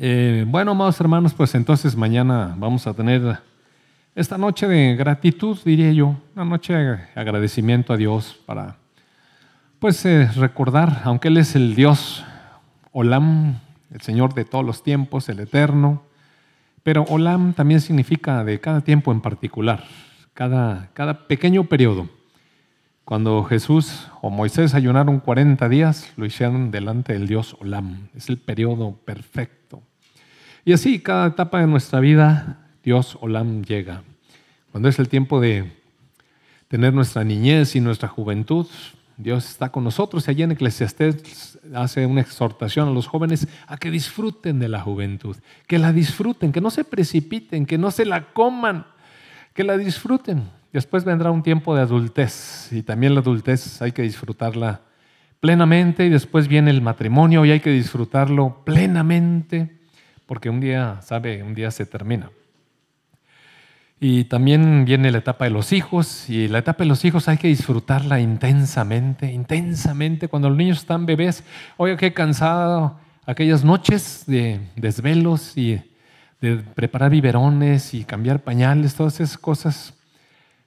Eh, bueno, amados hermanos, pues entonces mañana vamos a tener esta noche de gratitud, diría yo, una noche de agradecimiento a Dios para, pues, eh, recordar, aunque Él es el Dios Olam, el Señor de todos los tiempos, el Eterno, pero Olam también significa de cada tiempo en particular, cada, cada pequeño periodo. Cuando Jesús o Moisés ayunaron 40 días, lo hicieron delante del Dios Olam. Es el periodo perfecto. Y así, cada etapa de nuestra vida, Dios Olam llega. Cuando es el tiempo de tener nuestra niñez y nuestra juventud, Dios está con nosotros. Y allí en Eclesiastés hace una exhortación a los jóvenes a que disfruten de la juventud, que la disfruten, que no se precipiten, que no se la coman, que la disfruten. Después vendrá un tiempo de adultez y también la adultez hay que disfrutarla plenamente y después viene el matrimonio y hay que disfrutarlo plenamente porque un día, sabe, un día se termina. Y también viene la etapa de los hijos y la etapa de los hijos hay que disfrutarla intensamente, intensamente. Cuando los niños están bebés, oiga, qué cansado aquellas noches de desvelos y de preparar biberones y cambiar pañales, todas esas cosas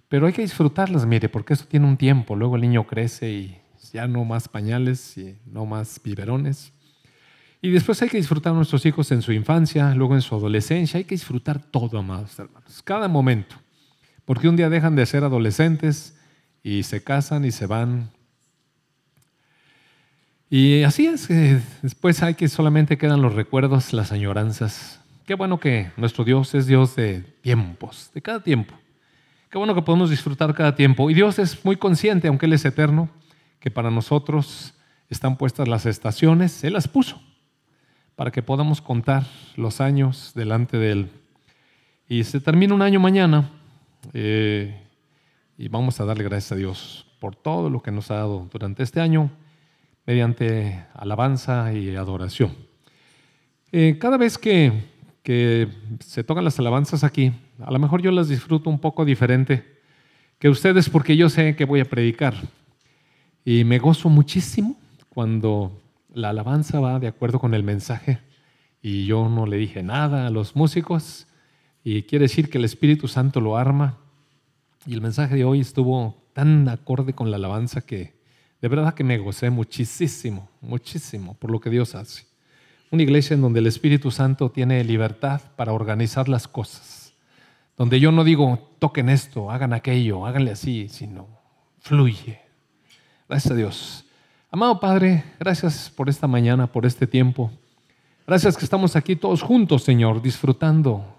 pero hay que disfrutarlas, mire, porque eso tiene un tiempo. Luego el niño crece y ya no más pañales y no más biberones. Y después hay que disfrutar a nuestros hijos en su infancia, luego en su adolescencia. Hay que disfrutar todo, amados hermanos, cada momento. Porque un día dejan de ser adolescentes y se casan y se van. Y así es, después hay que solamente quedan los recuerdos, las añoranzas. Qué bueno que nuestro Dios es Dios de tiempos, de cada tiempo. Qué bueno que podemos disfrutar cada tiempo. Y Dios es muy consciente, aunque Él es eterno, que para nosotros están puestas las estaciones. Él las puso para que podamos contar los años delante de Él. Y se termina un año mañana eh, y vamos a darle gracias a Dios por todo lo que nos ha dado durante este año mediante alabanza y adoración. Eh, cada vez que que se tocan las alabanzas aquí, a lo mejor yo las disfruto un poco diferente que ustedes porque yo sé que voy a predicar. Y me gozo muchísimo cuando la alabanza va de acuerdo con el mensaje y yo no le dije nada a los músicos y quiere decir que el Espíritu Santo lo arma y el mensaje de hoy estuvo tan acorde con la alabanza que de verdad que me gocé muchísimo, muchísimo por lo que Dios hace. Una iglesia en donde el Espíritu Santo tiene libertad para organizar las cosas. Donde yo no digo, toquen esto, hagan aquello, háganle así, sino fluye. Gracias a Dios. Amado Padre, gracias por esta mañana, por este tiempo. Gracias que estamos aquí todos juntos, Señor, disfrutando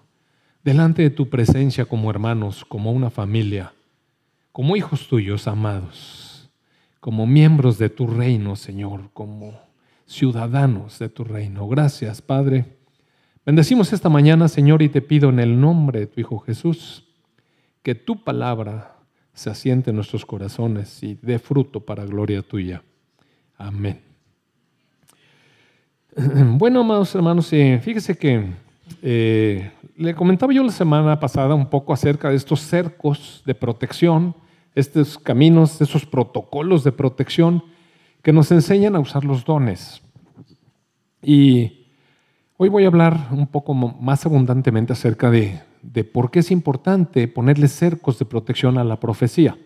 delante de tu presencia como hermanos, como una familia, como hijos tuyos amados, como miembros de tu reino, Señor, como ciudadanos de tu reino. Gracias, Padre. Bendecimos esta mañana, Señor, y te pido en el nombre de tu Hijo Jesús que tu palabra se asiente en nuestros corazones y dé fruto para gloria tuya. Amén. Bueno, amados hermanos, eh, fíjese que eh, le comentaba yo la semana pasada un poco acerca de estos cercos de protección, estos caminos, esos protocolos de protección que nos enseñan a usar los dones. Y hoy voy a hablar un poco más abundantemente acerca de, por qué es importante ponerle cercos de protección a la profecía.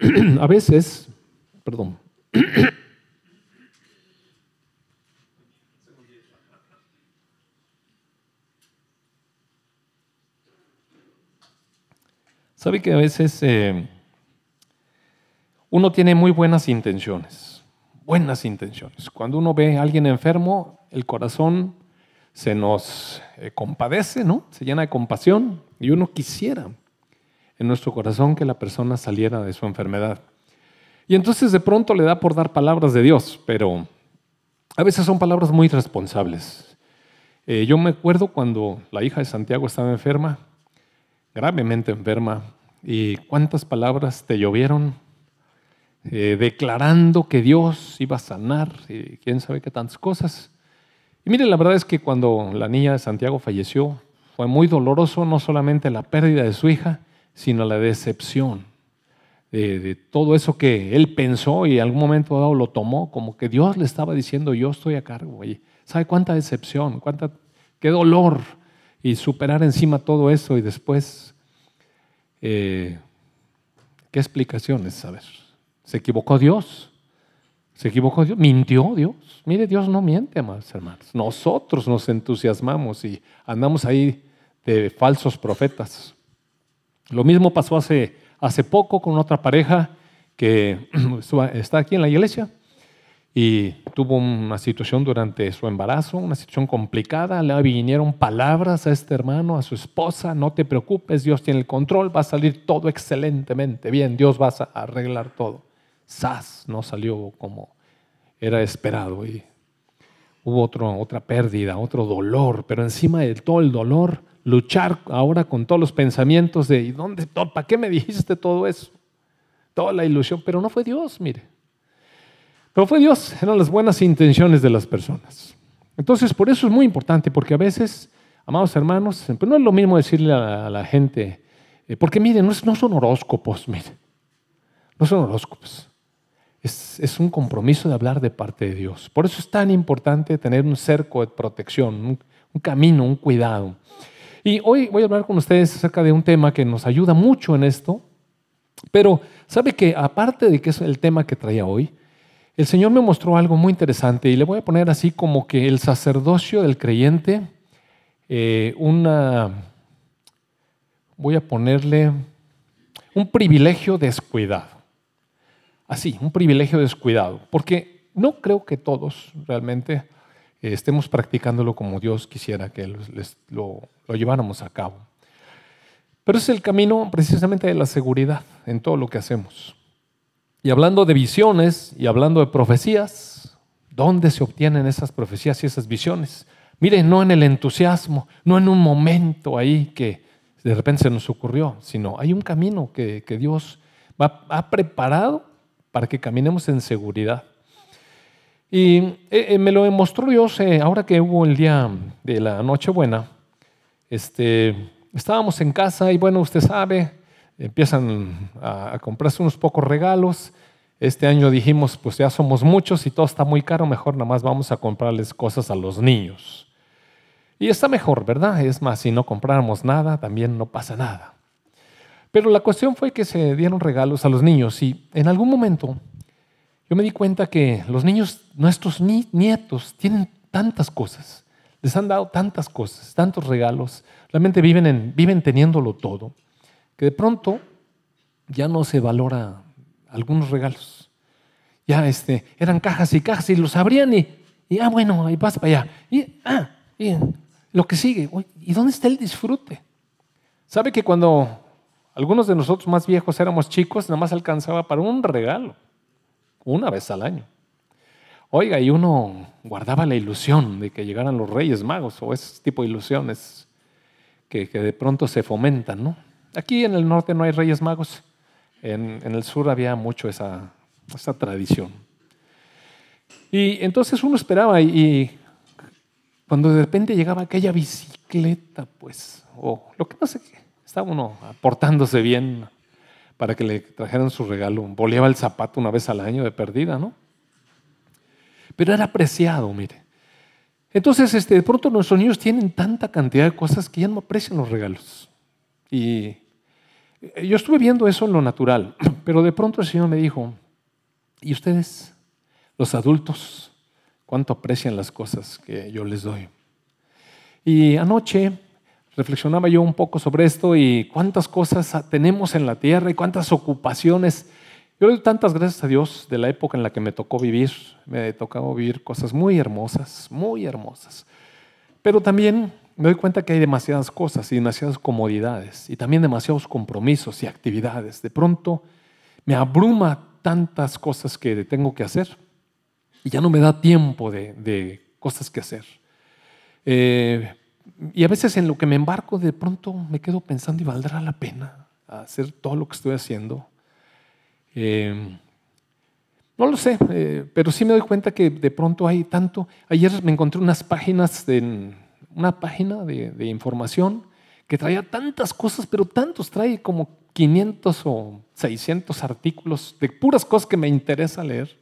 a veces, perdón, Sabe que a veces eh, uno tiene muy buenas intenciones buenas intenciones. Cuando uno ve a alguien enfermo, el corazón se nos eh, compadece, ¿no? Se llena de compasión y uno quisiera en nuestro corazón que la persona saliera de su enfermedad. Y entonces de pronto le da por dar palabras de Dios, pero a veces son palabras muy responsables. Eh, yo me acuerdo cuando la hija de Santiago estaba enferma, gravemente enferma, y cuántas palabras te llovieron eh, declarando que Dios iba a sanar, y quién sabe qué tantas cosas. Y mire, la verdad es que cuando la niña de Santiago falleció, fue muy doloroso no solamente la pérdida de su hija, sino la decepción de, todo eso que él pensó y en algún momento dado lo tomó, como que Dios le estaba diciendo, yo estoy a cargo, ¿Sabe cuánta decepción? Cuánta, qué dolor. Y superar encima todo eso y después, eh, ¿qué explicaciones? A ¿se equivocó Dios? ¿Se equivocó Dios? ¿Mintió Dios? Mire, Dios no miente, amados hermanos. Nosotros nos entusiasmamos y andamos ahí de falsos profetas. Lo mismo pasó hace, hace poco con otra pareja que está aquí en la iglesia y tuvo una situación durante su embarazo, una situación complicada. Le vinieron palabras a este hermano, a su esposa, no te preocupes, Dios tiene el control, va a salir todo excelentemente bien, Dios va a arreglar todo. SAS no salió como era esperado y hubo otro, otra pérdida, otro dolor, pero encima de todo el dolor, luchar ahora con todos los pensamientos de, ¿y dónde, para qué me dijiste todo eso? Toda la ilusión, pero no fue Dios, mire. Pero fue Dios, eran las buenas intenciones de las personas. Entonces, por eso es muy importante, porque a veces, amados hermanos, pues no es lo mismo decirle a la gente, eh, porque miren, no, no son horóscopos, miren, no son horóscopos. Es, un compromiso de hablar de parte de Dios. Por eso es tan importante tener un cerco de protección, un, un camino, un cuidado. Y hoy voy a hablar con ustedes acerca de un tema que nos ayuda mucho en esto, pero sabe que aparte de que es el tema que traía hoy, el Señor me mostró algo muy interesante y le voy a poner así como que el sacerdocio del creyente, eh, una, voy a ponerle un privilegio descuidado. Así, un privilegio descuidado, porque no creo que todos realmente eh, estemos practicándolo como Dios quisiera que lo, lo lleváramos a cabo. Pero es el camino precisamente de la seguridad en todo lo que hacemos. Y hablando de visiones y hablando de profecías, ¿dónde se obtienen esas profecías y esas visiones? Mire, no en el entusiasmo, no en un momento ahí que de repente se nos ocurrió, sino hay un camino que, Dios ha preparado para que caminemos en seguridad. Y eh, eh, me lo mostró Dios eh, ahora que hubo el día de la Nochebuena. Este, estábamos en casa y bueno, usted sabe, empiezan a, comprarse unos pocos regalos. Este año dijimos, pues ya somos muchos y todo está muy caro, mejor nada más vamos a comprarles cosas a los niños. Y está mejor, ¿verdad? Es más, si no compráramos nada, también no pasa nada. Pero la cuestión fue que se dieron regalos a los niños y en algún momento yo me di cuenta que los niños, nuestros nietos, tienen tantas cosas, les han dado tantas cosas, tantos regalos, realmente viven, en, viven teniéndolo todo que de pronto ya no se valora algunos regalos. Ya este, eran cajas y cajas y los abrían y, y ah, bueno, ahí pasa para allá. Y, ah, y lo que sigue, ¿y dónde está el disfrute? ¿Sabe que cuando algunos de nosotros más viejos éramos chicos, nada más alcanzaba para un regalo, una vez al año? Oiga, y uno guardaba la ilusión de que llegaran los Reyes Magos o ese tipo de ilusiones que, de pronto se fomentan, ¿no? Aquí en el norte no hay reyes magos, en, el sur había mucho esa, tradición. Y entonces uno esperaba y, cuando de repente llegaba aquella bicicleta, pues, o lo que no sé, estaba uno aportándose bien para que le trajeran su regalo, boleaba el zapato una vez al año de perdida, ¿no? Pero era apreciado, mire. Entonces, este, de pronto nuestros niños tienen tanta cantidad de cosas que ya no aprecian los regalos. Y eh, yo estuve viendo eso en lo natural, pero de pronto el Señor me dijo, ¿y ustedes, los adultos, cuánto aprecian las cosas que yo les doy? Y anoche reflexionaba yo un poco sobre esto y cuántas cosas tenemos en la tierra y cuántas ocupaciones. Yo le doy tantas gracias a Dios de la época en la que me tocó vivir. Me tocó vivir cosas muy hermosas, muy hermosas. Pero también me doy cuenta que hay demasiadas cosas y demasiadas comodidades y también demasiados compromisos y actividades. De pronto me abruma tantas cosas que tengo que hacer y ya no me da tiempo de, cosas que hacer. Eh, y a veces en lo que me embarco de pronto me quedo pensando y valdrá la pena hacer todo lo que estoy haciendo. Eh, no lo sé, eh, pero sí me doy cuenta que de pronto hay tanto. Ayer me encontré unas páginas en, una página de, información que traía tantas cosas, pero tantos, trae como 500 o 600 artículos de puras cosas que me interesa leer.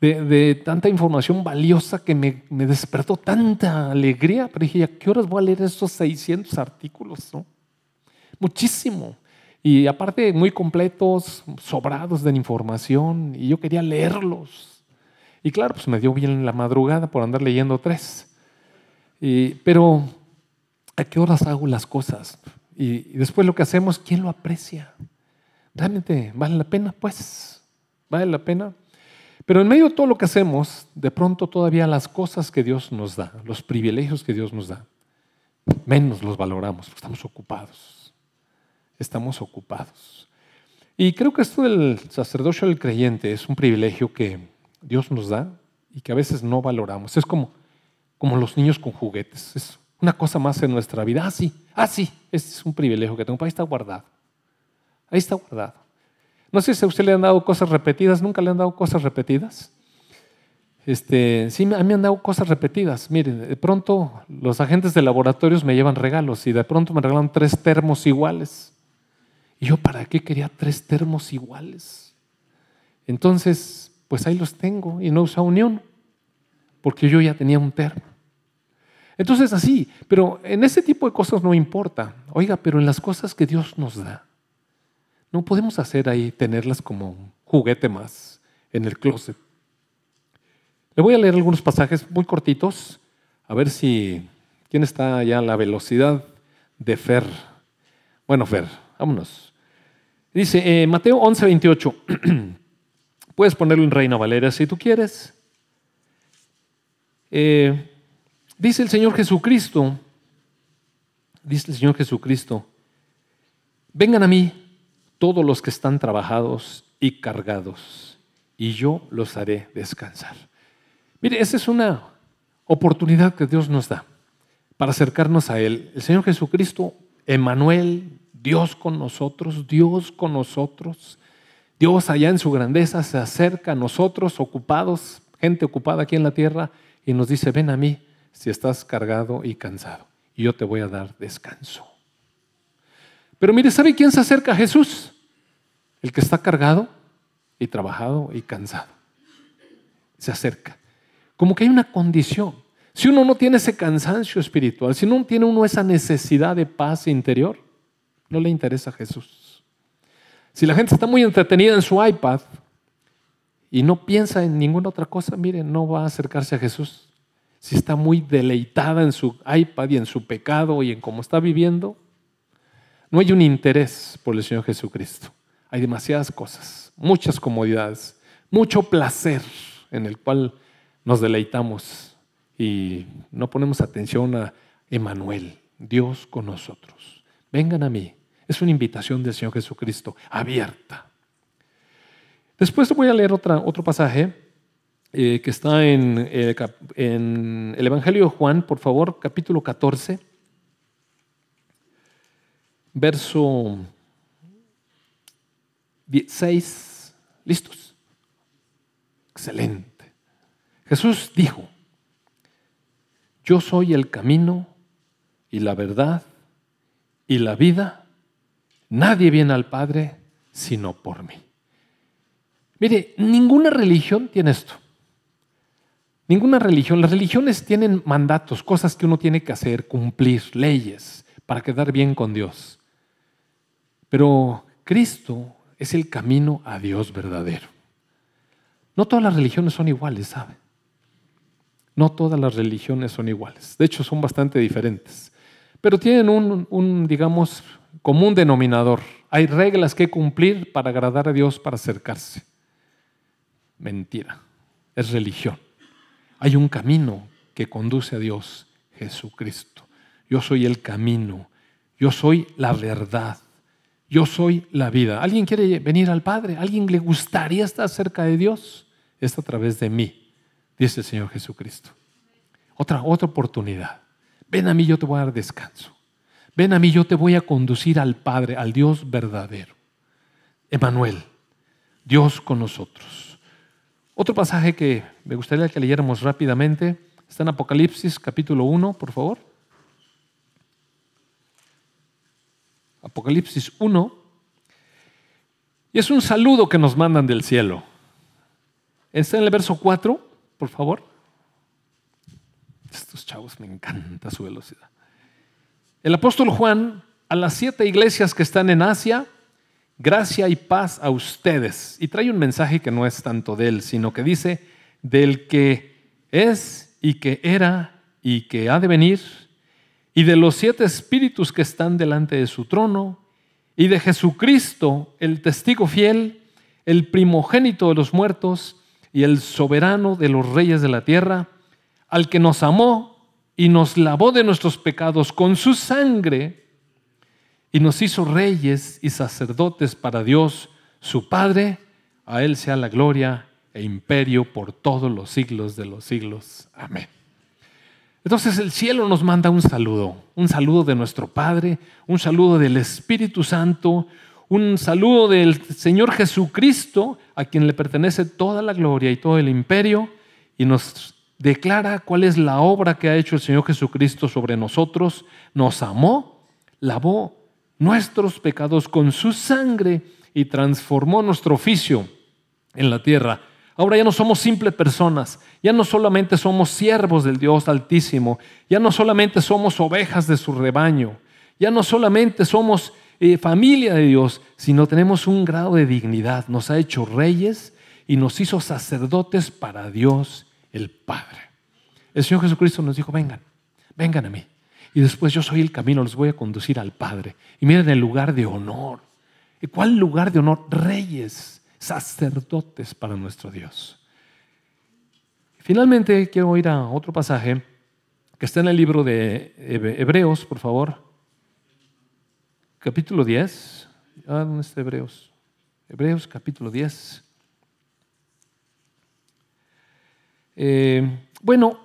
De, tanta información valiosa que me, despertó tanta alegría. Pero dije, ¿a qué horas voy a leer esos 600 artículos? Muchísimo. Y aparte, muy completos, sobrados de información. Y yo quería leerlos. Y claro, pues me dio bien la madrugada por andar leyendo tres. pero, ¿a qué horas hago las cosas? Y, y después lo que hacemos, ¿quién lo aprecia? ¿Realmente vale la pena? Pues, ¿vale la pena? Pero en medio de todo lo que hacemos, de pronto todavía las cosas que Dios nos da, los privilegios que Dios nos da, menos los valoramos, estamos ocupados. Estamos ocupados. Y creo que esto del sacerdocio del creyente es un privilegio que Dios nos da y que a veces no valoramos. Es como, como los niños con juguetes. Es una cosa más en nuestra vida. Ah, sí, ah, sí, este es un privilegio que tengo. Ahí está guardado. Ahí está guardado. No sé si a usted le han dado cosas repetidas, ¿nunca le han dado cosas repetidas? Este, sí, a mí me han dado cosas repetidas. Miren, de pronto los agentes de laboratorios me llevan regalos y de pronto me regalan tres termos iguales. Y yo, ¿para qué quería tres termos iguales? Entonces, pues ahí los tengo y no usa unión, porque yo ya tenía un termo. Entonces así, pero en ese tipo de cosas no importa. Oiga, pero en las cosas que Dios nos da, no podemos hacer ahí, tenerlas como un juguete más en el closet. Le voy a leer algunos pasajes muy cortitos, a ver si, ¿quién está ya a la velocidad de Fer? Bueno, Fer, vámonos. Dice eh, Mateo 11, 28. Puedes ponerlo en Reina Valera si tú quieres. Eh, dice el Señor Jesucristo, dice el Señor Jesucristo, vengan a mí todos los que están trabajados y cargados, y yo los haré descansar. Mire, esa es una oportunidad que Dios nos da para acercarnos a Él. El Señor Jesucristo, Emanuel, Dios con nosotros, Dios con nosotros, Dios allá en su grandeza se acerca a nosotros, ocupados, gente ocupada aquí en la tierra, y nos dice, ven a mí si estás cargado y cansado, y yo te voy a dar descanso. Pero mire, ¿sabe quién se acerca a Jesús? El que está cargado y trabajado y cansado. Se acerca. Como que hay una condición. Si uno no tiene ese cansancio espiritual, si no tiene uno esa necesidad de paz interior, no le interesa a Jesús. Si la gente está muy entretenida en su iPad y no piensa en ninguna otra cosa, mire, no va a acercarse a Jesús. Si está muy deleitada en su iPad y en su pecado y en cómo está viviendo, no hay un interés por el Señor Jesucristo. Hay demasiadas cosas, muchas comodidades, mucho placer en el cual nos deleitamos y no ponemos atención a Emanuel, Dios con nosotros. Vengan a mí. Es una invitación del Señor Jesucristo abierta. Después voy a leer otro pasaje eh, que está en, eh, en el Evangelio de Juan, por favor, capítulo 14 verso 6. ¿Listos? Excelente. Jesús dijo, yo soy el camino y la verdad y la vida. Nadie viene al Padre sino por mí. Mire, ninguna religión tiene esto. Ninguna religión. Las religiones tienen mandatos, cosas que uno tiene que hacer, cumplir, leyes, para quedar bien con Dios. Pero Cristo es el camino a Dios verdadero. No todas las religiones son iguales, ¿sabe? No todas las religiones son iguales. De hecho, son bastante diferentes. Pero tienen un, un, digamos, común denominador. Hay reglas que cumplir para agradar a Dios, para acercarse. Mentira. Es religión. Hay un camino que conduce a Dios, Jesucristo. Yo soy el camino. Yo soy la verdad. Yo soy la vida. ¿Alguien quiere venir al Padre? ¿Alguien le gustaría estar cerca de Dios? Es a través de mí, dice el Señor Jesucristo. Otra, otra oportunidad. Ven a mí, yo te voy a dar descanso. Ven a mí, yo te voy a conducir al Padre, al Dios verdadero. Emanuel, Dios con nosotros. Otro pasaje que me gustaría que leyéramos rápidamente está en Apocalipsis capítulo 1, por favor. Apocalipsis 1, y es un saludo que nos mandan del cielo. Está en el verso 4, por favor. Estos chavos me encanta su velocidad. El apóstol Juan a las siete iglesias que están en Asia, gracia y paz a ustedes. Y trae un mensaje que no es tanto de él, sino que dice, del que es y que era y que ha de venir, y de los siete espíritus que están delante de su trono, y de Jesucristo, el testigo fiel, el primogénito de los muertos y el soberano de los reyes de la tierra, al que nos amó y nos lavó de nuestros pecados con su sangre y nos hizo reyes y sacerdotes para Dios, su Padre, a Él sea la gloria e imperio por todos los siglos de los siglos. Amén. Entonces el cielo nos manda un saludo, un saludo de nuestro Padre, un saludo del Espíritu Santo, un saludo del Señor Jesucristo, a quien le pertenece toda la gloria y todo el imperio, y nos declara cuál es la obra que ha hecho el Señor Jesucristo sobre nosotros, nos amó, lavó nuestros pecados con su sangre y transformó nuestro oficio en la tierra. Ahora ya no somos simples personas, ya no solamente somos siervos del Dios Altísimo, ya no solamente somos ovejas de su rebaño, ya no solamente somos eh, familia de Dios, sino tenemos un grado de dignidad. Nos ha hecho reyes y nos hizo sacerdotes para Dios el Padre. El Señor Jesucristo nos dijo, vengan, vengan a mí. Y después yo soy el camino, los voy a conducir al Padre. Y miren el lugar de honor. ¿Y cuál lugar de honor? Reyes, sacerdotes para nuestro Dios. Finalmente quiero ir a otro pasaje que está en el libro de Hebreos, por favor. Capítulo 10. Ah, ¿Dónde está Hebreos? Hebreos capítulo 10. Eh, bueno,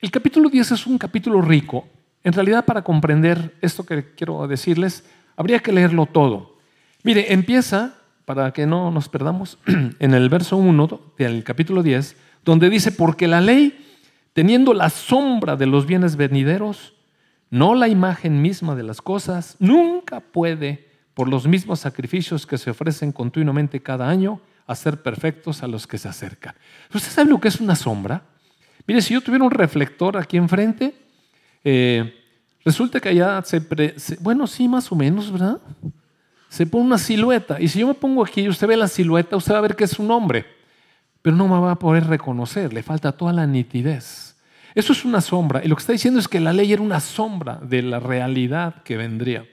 el capítulo 10 es un capítulo rico en realidad, para comprender esto que quiero decirles, habría que leerlo todo. Mire, empieza, para que no nos perdamos, en el verso 1 del capítulo 10, donde dice, porque la ley, teniendo la sombra de los bienes venideros, no la imagen misma de las cosas, nunca puede, por los mismos sacrificios que se ofrecen continuamente cada año, hacer perfectos a los que se acercan. ¿Usted sabe lo que es una sombra? Mire, si yo tuviera un reflector aquí enfrente, eh, resulta que allá se, bueno, sí, más o menos, ¿verdad? Se pone una silueta. Y si yo me pongo aquí y usted ve la silueta, usted va a ver que es un hombre, pero no me va a poder reconocer, le falta toda la nitidez. Eso es una sombra. Y lo que está diciendo es que la ley era una sombra de la realidad que vendría.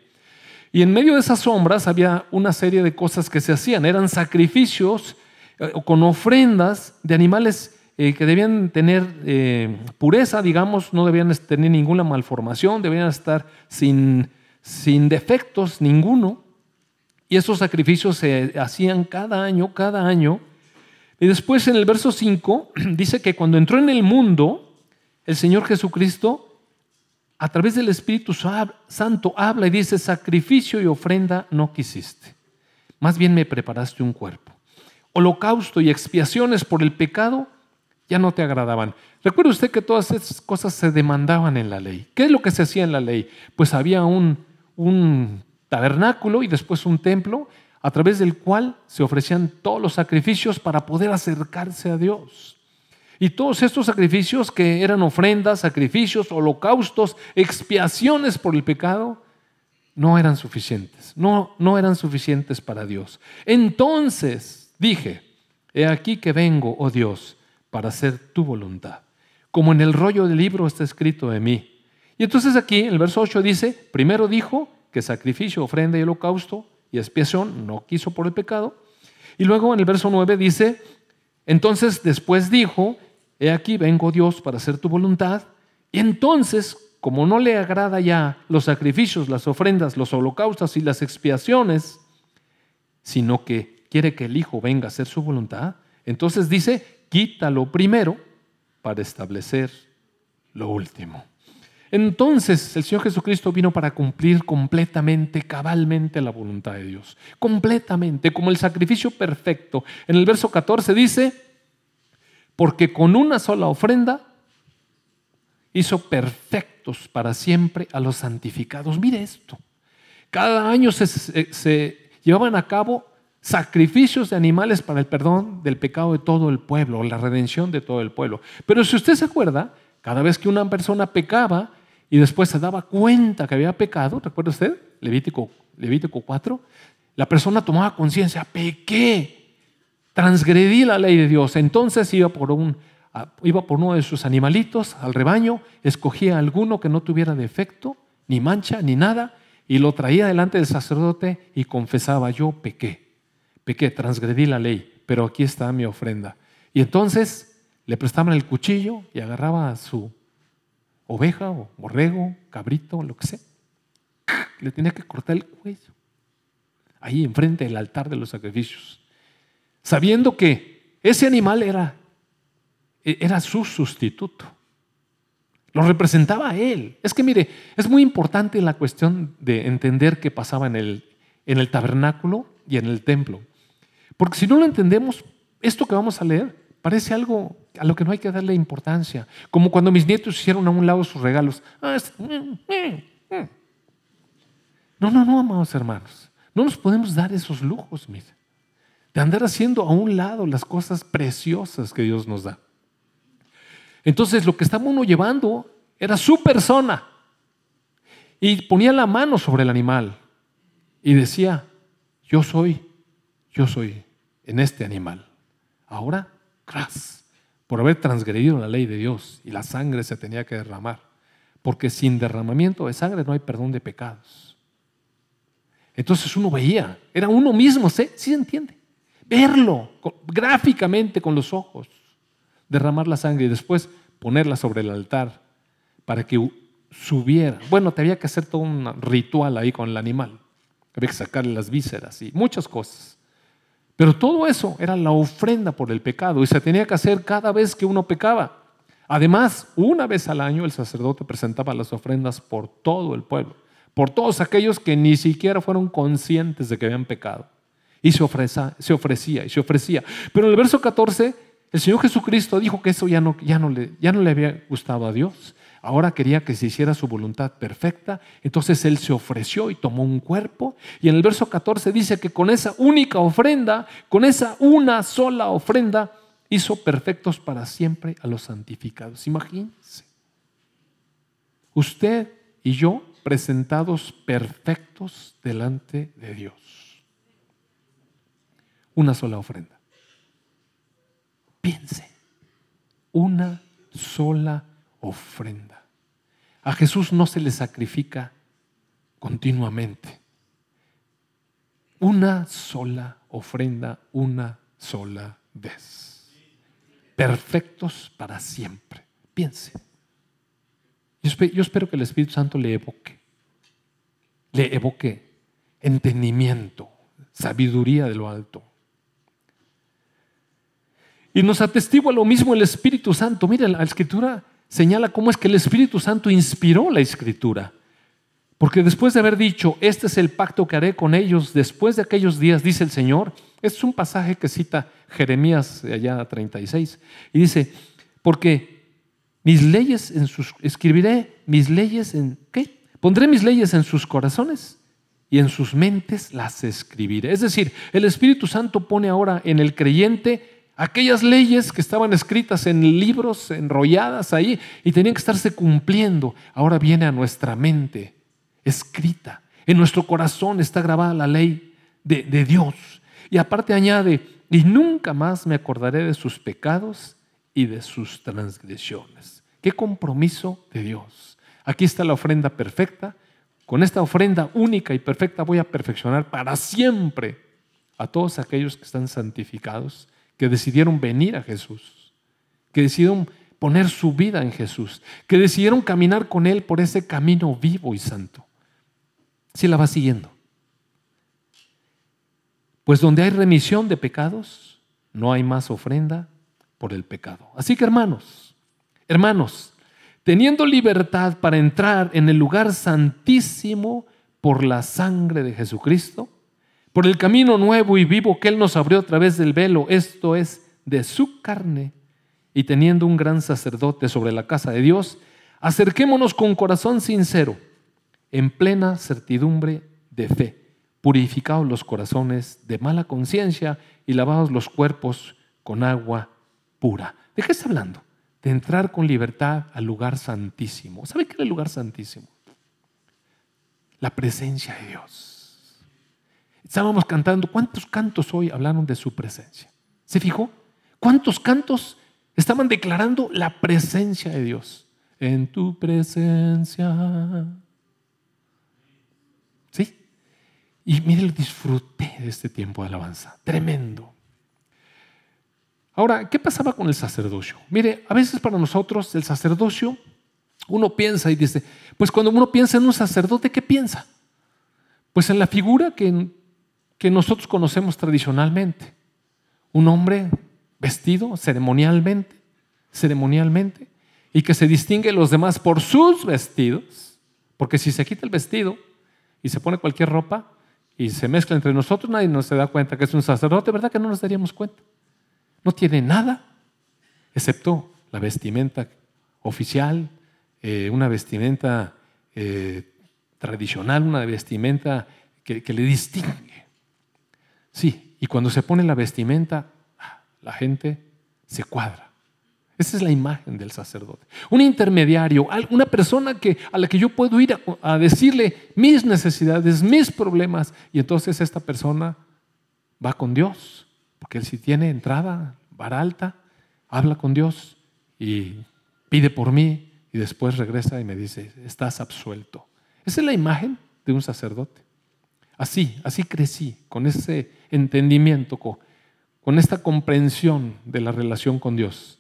Y en medio de esas sombras había una serie de cosas que se hacían. Eran sacrificios eh, con ofrendas de animales eh, que debían tener eh, pureza, digamos, no debían tener ninguna malformación, debían estar sin, sin defectos ninguno. Y esos sacrificios se hacían cada año, cada año. Y después en el verso 5 dice que cuando entró en el mundo, el Señor Jesucristo, a través del Espíritu Santo, habla y dice, sacrificio y ofrenda no quisiste. Más bien me preparaste un cuerpo. Holocausto y expiaciones por el pecado ya no te agradaban. Recuerde usted que todas esas cosas se demandaban en la ley. ¿Qué es lo que se hacía en la ley? Pues había un, un tabernáculo y después un templo a través del cual se ofrecían todos los sacrificios para poder acercarse a Dios. Y todos estos sacrificios que eran ofrendas, sacrificios, holocaustos, expiaciones por el pecado, no eran suficientes. No, no eran suficientes para Dios. Entonces dije, he aquí que vengo, oh Dios, para hacer tu voluntad. Como en el rollo del libro está escrito de mí. Y entonces aquí, en el verso 8 dice, primero dijo que sacrificio, ofrenda y holocausto y expiación no quiso por el pecado. Y luego en el verso 9 dice, entonces después dijo, he aquí vengo Dios para hacer tu voluntad. Y entonces, como no le agrada ya los sacrificios, las ofrendas, los holocaustos y las expiaciones, sino que quiere que el Hijo venga a hacer su voluntad, entonces dice, quita lo primero para establecer lo último. Entonces el Señor Jesucristo vino para cumplir completamente, cabalmente la voluntad de Dios. Completamente, como el sacrificio perfecto. En el verso 14 dice, porque con una sola ofrenda hizo perfectos para siempre a los santificados. Mire esto. Cada año se, se llevaban a cabo sacrificios de animales para el perdón del pecado de todo el pueblo, la redención de todo el pueblo. Pero si usted se acuerda, cada vez que una persona pecaba y después se daba cuenta que había pecado, ¿recuerda usted? Levítico, Levítico 4, la persona tomaba conciencia, pequé, transgredí la ley de Dios. Entonces iba por, un, iba por uno de sus animalitos al rebaño, escogía alguno que no tuviera defecto, ni mancha, ni nada, y lo traía delante del sacerdote y confesaba, yo pequé pequé, transgredí la ley, pero aquí está mi ofrenda. Y entonces le prestaban el cuchillo y agarraba a su oveja o borrego, cabrito, lo que sea. Le tenía que cortar el cuello. Ahí enfrente del altar de los sacrificios. Sabiendo que ese animal era, era su sustituto. Lo representaba a él. Es que mire, es muy importante la cuestión de entender qué pasaba en el, en el tabernáculo y en el templo. Porque si no lo entendemos, esto que vamos a leer parece algo a lo que no hay que darle importancia. Como cuando mis nietos hicieron a un lado sus regalos. Ah, mm, mm, mm. No, no, no, amados hermanos. No nos podemos dar esos lujos, mire. De andar haciendo a un lado las cosas preciosas que Dios nos da. Entonces lo que estaba uno llevando era su persona. Y ponía la mano sobre el animal y decía, yo soy yo soy en este animal. Ahora, cras, por haber transgredido la ley de Dios y la sangre se tenía que derramar, porque sin derramamiento de sangre no hay perdón de pecados. Entonces uno veía, era uno mismo, ¿sí, ¿Sí se entiende? Verlo gráficamente con los ojos, derramar la sangre y después ponerla sobre el altar para que subiera. Bueno, te había que hacer todo un ritual ahí con el animal. Había que sacarle las vísceras y muchas cosas. Pero todo eso era la ofrenda por el pecado y se tenía que hacer cada vez que uno pecaba. Además, una vez al año el sacerdote presentaba las ofrendas por todo el pueblo, por todos aquellos que ni siquiera fueron conscientes de que habían pecado. Y se, se ofrecía y se ofrecía. Pero en el verso 14, el Señor Jesucristo dijo que eso ya no, ya no, le, ya no le había gustado a Dios ahora quería que se hiciera su voluntad perfecta, entonces Él se ofreció y tomó un cuerpo. Y en el verso 14 dice que con esa única ofrenda, con esa una sola ofrenda, hizo perfectos para siempre a los santificados. Imagínense. Usted y yo presentados perfectos delante de Dios. Una sola ofrenda. Piense, una sola ofrenda. A Jesús no se le sacrifica continuamente. Una sola ofrenda, una sola vez. Perfectos para siempre. Piense. Yo espero que el Espíritu Santo le evoque, le evoque entendimiento, sabiduría de lo alto. Y nos atestigua lo mismo el Espíritu Santo. Mire, la escritura señala cómo es que el Espíritu Santo inspiró la escritura. Porque después de haber dicho, este es el pacto que haré con ellos después de aquellos días, dice el Señor, este es un pasaje que cita Jeremías de allá 36, y dice, porque mis leyes en sus, escribiré mis leyes en, ¿qué? Pondré mis leyes en sus corazones y en sus mentes las escribiré. Es decir, el Espíritu Santo pone ahora en el creyente Aquellas leyes que estaban escritas en libros, enrolladas ahí, y tenían que estarse cumpliendo, ahora viene a nuestra mente, escrita. En nuestro corazón está grabada la ley de, de Dios. Y aparte añade, y nunca más me acordaré de sus pecados y de sus transgresiones. Qué compromiso de Dios. Aquí está la ofrenda perfecta. Con esta ofrenda única y perfecta voy a perfeccionar para siempre a todos aquellos que están santificados que decidieron venir a Jesús, que decidieron poner su vida en Jesús, que decidieron caminar con Él por ese camino vivo y santo. Si la va siguiendo. Pues donde hay remisión de pecados, no hay más ofrenda por el pecado. Así que hermanos, hermanos, teniendo libertad para entrar en el lugar santísimo por la sangre de Jesucristo, por el camino nuevo y vivo que Él nos abrió a través del velo, esto es, de su carne, y teniendo un gran sacerdote sobre la casa de Dios, acerquémonos con corazón sincero, en plena certidumbre de fe, purificados los corazones de mala conciencia y lavados los cuerpos con agua pura. ¿De qué está hablando? De entrar con libertad al lugar santísimo. ¿Sabe qué es el lugar santísimo? La presencia de Dios. Estábamos cantando, ¿cuántos cantos hoy hablaron de su presencia? ¿Se fijó? ¿Cuántos cantos estaban declarando la presencia de Dios? En tu presencia. ¿Sí? Y mire, disfruté de este tiempo de alabanza. Tremendo. Ahora, ¿qué pasaba con el sacerdocio? Mire, a veces para nosotros el sacerdocio, uno piensa y dice, pues cuando uno piensa en un sacerdote, ¿qué piensa? Pues en la figura que, que nosotros conocemos tradicionalmente. Un hombre vestido ceremonialmente, ceremonialmente, y que se distingue los demás por sus vestidos, porque si se quita el vestido y se pone cualquier ropa y se mezcla entre nosotros, nadie nos se da cuenta que es un sacerdote, ¿verdad que no nos daríamos cuenta? No tiene nada, excepto la vestimenta oficial, eh, una vestimenta eh, tradicional, una vestimenta que le distingue. Sí, y cuando se pone la vestimenta, la gente se cuadra. Esa es la imagen del sacerdote. Un intermediario, una persona que, a la que yo puedo ir a, a, decirle mis necesidades, mis problemas, y entonces esta persona va con Dios, porque él si tiene entrada, vara alta, habla con Dios y pide por mí y después regresa y me dice, estás absuelto. Esa es la imagen de un sacerdote. Así, así crecí, con ese entendimiento, con esta comprensión de la relación con Dios.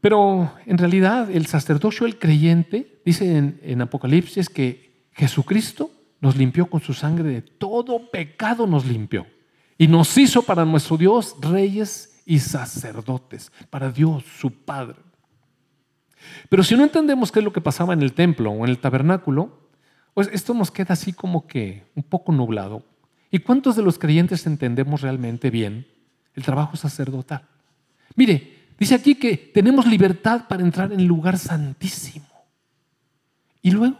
Pero en realidad el sacerdocio, el creyente, dice en, en, Apocalipsis que Jesucristo nos limpió con su sangre de todo pecado, nos limpió. Y nos hizo para nuestro Dios reyes y sacerdotes, para Dios, su Padre. Pero si no entendemos qué es lo que pasaba en el templo o en el tabernáculo, pues esto nos queda así como que un poco nublado. ¿Y cuántos de los creyentes entendemos realmente bien el trabajo sacerdotal? Mire, dice aquí que tenemos libertad para entrar en el lugar santísimo. ¿Y luego?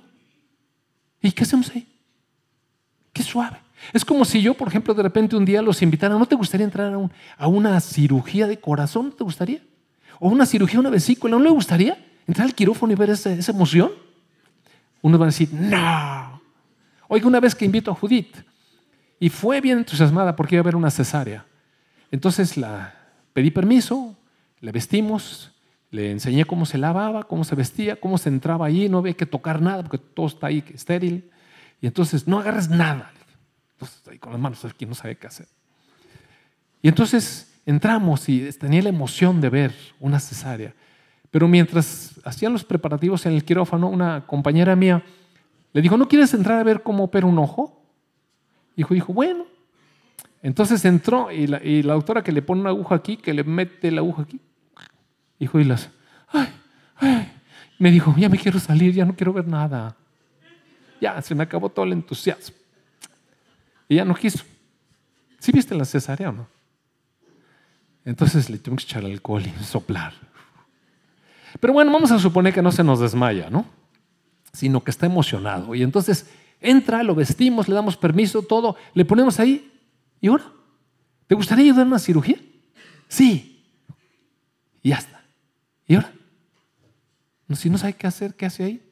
¿Y qué hacemos ahí? Qué suave. Es como si yo, por ejemplo, de repente un día los invitara, ¿no te gustaría entrar a, una cirugía de corazón? ¿No te gustaría? ¿O una cirugía, una vesícula? ¿No le gustaría entrar al quirófano y ver esa, esa emoción? Unos van a decir, no. Oiga, una vez que invito a Judith y fue bien entusiasmada porque iba a ver una cesárea. Entonces la pedí permiso, le vestimos, le enseñé cómo se lavaba, cómo se vestía, cómo se entraba allí, no había que tocar nada porque todo está ahí estéril. Y entonces no agarres nada. Entonces, ahí con las manos, aquí no sabe qué hacer. Y entonces entramos y tenía la emoción de ver una cesárea. Pero mientras hacían los preparativos en el quirófano, una compañera mía le dijo, ¿no quieres entrar a ver cómo opera un ojo? Hijo dijo, bueno. Entonces entró y la, y doctora que le pone una aguja aquí, que le mete la aguja aquí. Hijo, y las, ay, ay. Me dijo, ya me quiero salir, ya no quiero ver nada. Ya, se me acabó todo el entusiasmo. Y ya no quiso. ¿Sí viste la cesárea o no? Entonces le tuvimos que echar alcohol y soplar. Pero bueno, vamos a suponer que no se nos desmaya, ¿no? Sino que está emocionado. Y entonces entra, lo vestimos, le damos permiso, todo, le ponemos ahí. ¿Y ahora? ¿Te gustaría ayudar a una cirugía? Sí. Y ya está. ¿Y ahora? Si no sabe qué hacer, ¿qué hace ahí?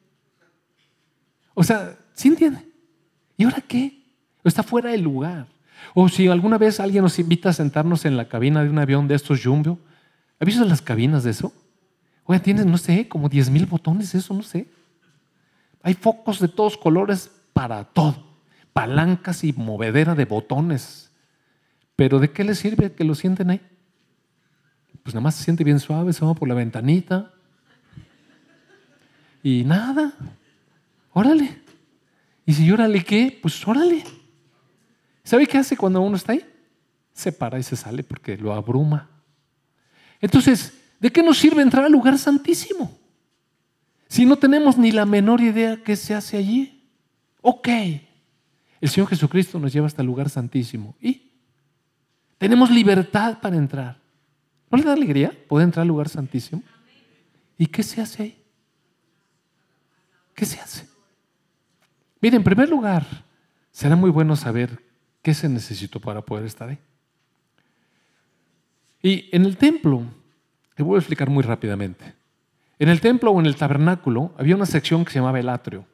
O sea, ¿sí entiende? ¿Y ahora qué? está fuera del lugar. O si alguna vez alguien nos invita a sentarnos en la cabina de un avión de estos Jumbo, ¿has visto las cabinas de eso? Oye, tienes, no sé, como 10 mil botones, eso, no sé. Hay focos de todos colores para todo. Palancas y movedera de botones. Pero ¿de qué le sirve que lo sienten ahí? Pues nada más se siente bien suave, se va por la ventanita. Y nada. Órale. Y si órale qué, pues órale. ¿Sabe qué hace cuando uno está ahí? Se para y se sale porque lo abruma. Entonces, ¿de qué nos sirve entrar al lugar santísimo? Si no tenemos ni la menor idea qué se hace allí. Ok, el Señor Jesucristo nos lleva hasta el lugar santísimo y tenemos libertad para entrar. ¿No le da alegría poder entrar al lugar santísimo? ¿Y qué se hace ahí? ¿Qué se hace? Mire, en primer lugar, será muy bueno saber qué se necesitó para poder estar ahí. Y en el templo, te voy a explicar muy rápidamente. En el templo o en el tabernáculo había una sección que se llamaba el atrio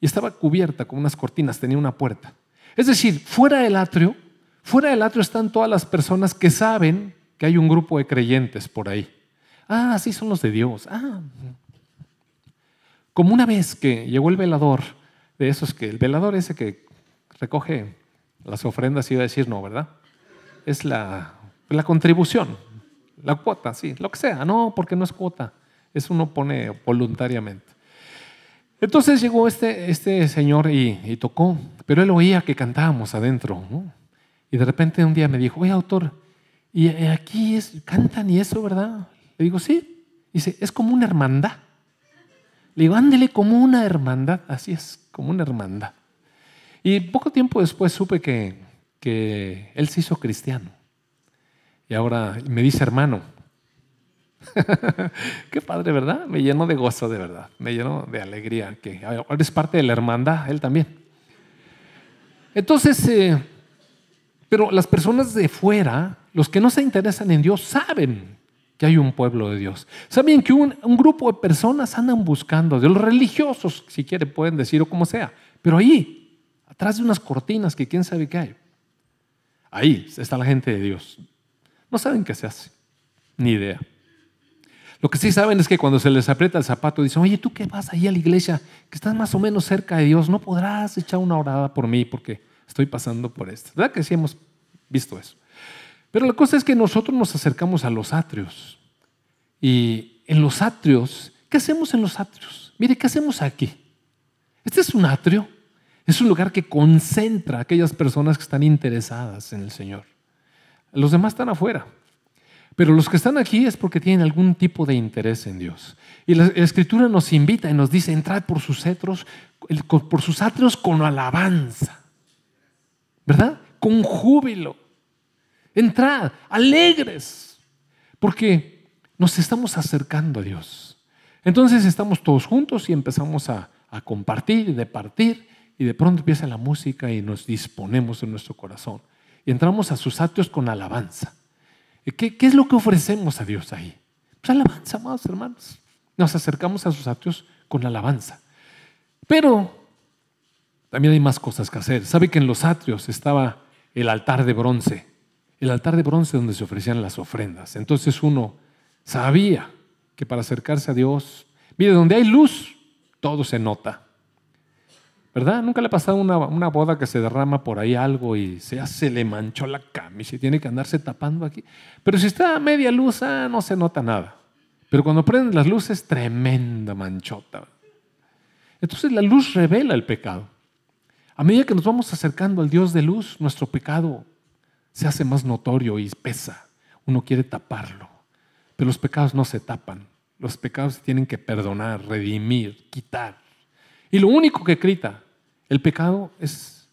y estaba cubierta con unas cortinas, tenía una puerta. Es decir, fuera del atrio, fuera del atrio están todas las personas que saben que hay un grupo de creyentes por ahí. Ah, sí son los de Dios. Ah. Como una vez que llegó el velador, de esos que, el velador ese que recoge las ofrendas, iba a decir no, ¿verdad? Es la, la contribución, la cuota, sí, lo que sea. No, porque no es cuota, es uno pone voluntariamente. Entonces llegó este, este señor y, tocó, pero él oía que cantábamos adentro. Y de repente un día me dijo, oye, autor, y aquí es, cantan y eso, ¿verdad? Le digo, sí. Dice, es como una hermandad. Le digo, ándele como una hermandad. Así es, como una hermandad. Y poco tiempo después supe que, que él se hizo cristiano. Y ahora me dice hermano. Qué padre, ¿verdad? Me llenó de gozo, de verdad. Me llenó de alegría. Que ahora es parte de la hermandad, él también. Entonces, eh, pero las personas de fuera, los que no se interesan en Dios, saben que hay un pueblo de Dios. Saben que un, grupo de personas andan buscando, de los religiosos, si quieren, pueden decir o como sea, pero ahí, atrás de unas cortinas que quién sabe qué hay, ahí está la gente de Dios. No saben qué se hace, ni idea. Lo que sí saben es que cuando se les aprieta el zapato, dicen, oye, tú qué vas ahí a la iglesia, que estás más o menos cerca de Dios, no podrás echar una orada por mí porque estoy pasando por esto. ¿Verdad que sí hemos visto eso? Pero la cosa es que nosotros nos acercamos a los atrios. Y en los atrios, ¿qué hacemos en los atrios? Mire, ¿qué hacemos aquí? Este es un atrio. Es un lugar que concentra a aquellas personas que están interesadas en el Señor. Los demás están afuera. Pero los que están aquí es porque tienen algún tipo de interés en Dios. Y la, Escritura nos invita y nos dice, entrad por sus cetros, por sus atrios con alabanza. ¿Verdad? Con júbilo. Entrad, alegres, porque nos estamos acercando a Dios. Entonces estamos todos juntos y empezamos a, compartir y de partir y de pronto empieza la música y nos disponemos en nuestro corazón. Entramos a sus atrios con alabanza. ¿Qué, ¿Qué, es lo que ofrecemos a Dios ahí? Pues alabanza, amados hermanos. Nos acercamos a sus atrios con alabanza. Pero también hay más cosas que hacer. ¿Sabe que en los atrios estaba el altar de bronce? El altar de bronce donde se ofrecían las ofrendas. Entonces uno sabía que para acercarse a Dios, mire, donde hay luz, todo se nota. ¿Verdad? Nunca le ha pasado una, una boda que se derrama por ahí algo y se, le manchó la camisa y tiene que andarse tapando aquí. Pero si está a media luz, ah, no se nota nada. Pero cuando prenden las luces, tremenda manchota. Entonces la luz revela el pecado. A medida que nos vamos acercando al Dios de luz, nuestro pecado se hace más notorio y pesa. Uno quiere taparlo. Pero los pecados no se tapan. Los pecados se tienen que perdonar, redimir, quitar. Y lo único que grita el pecado es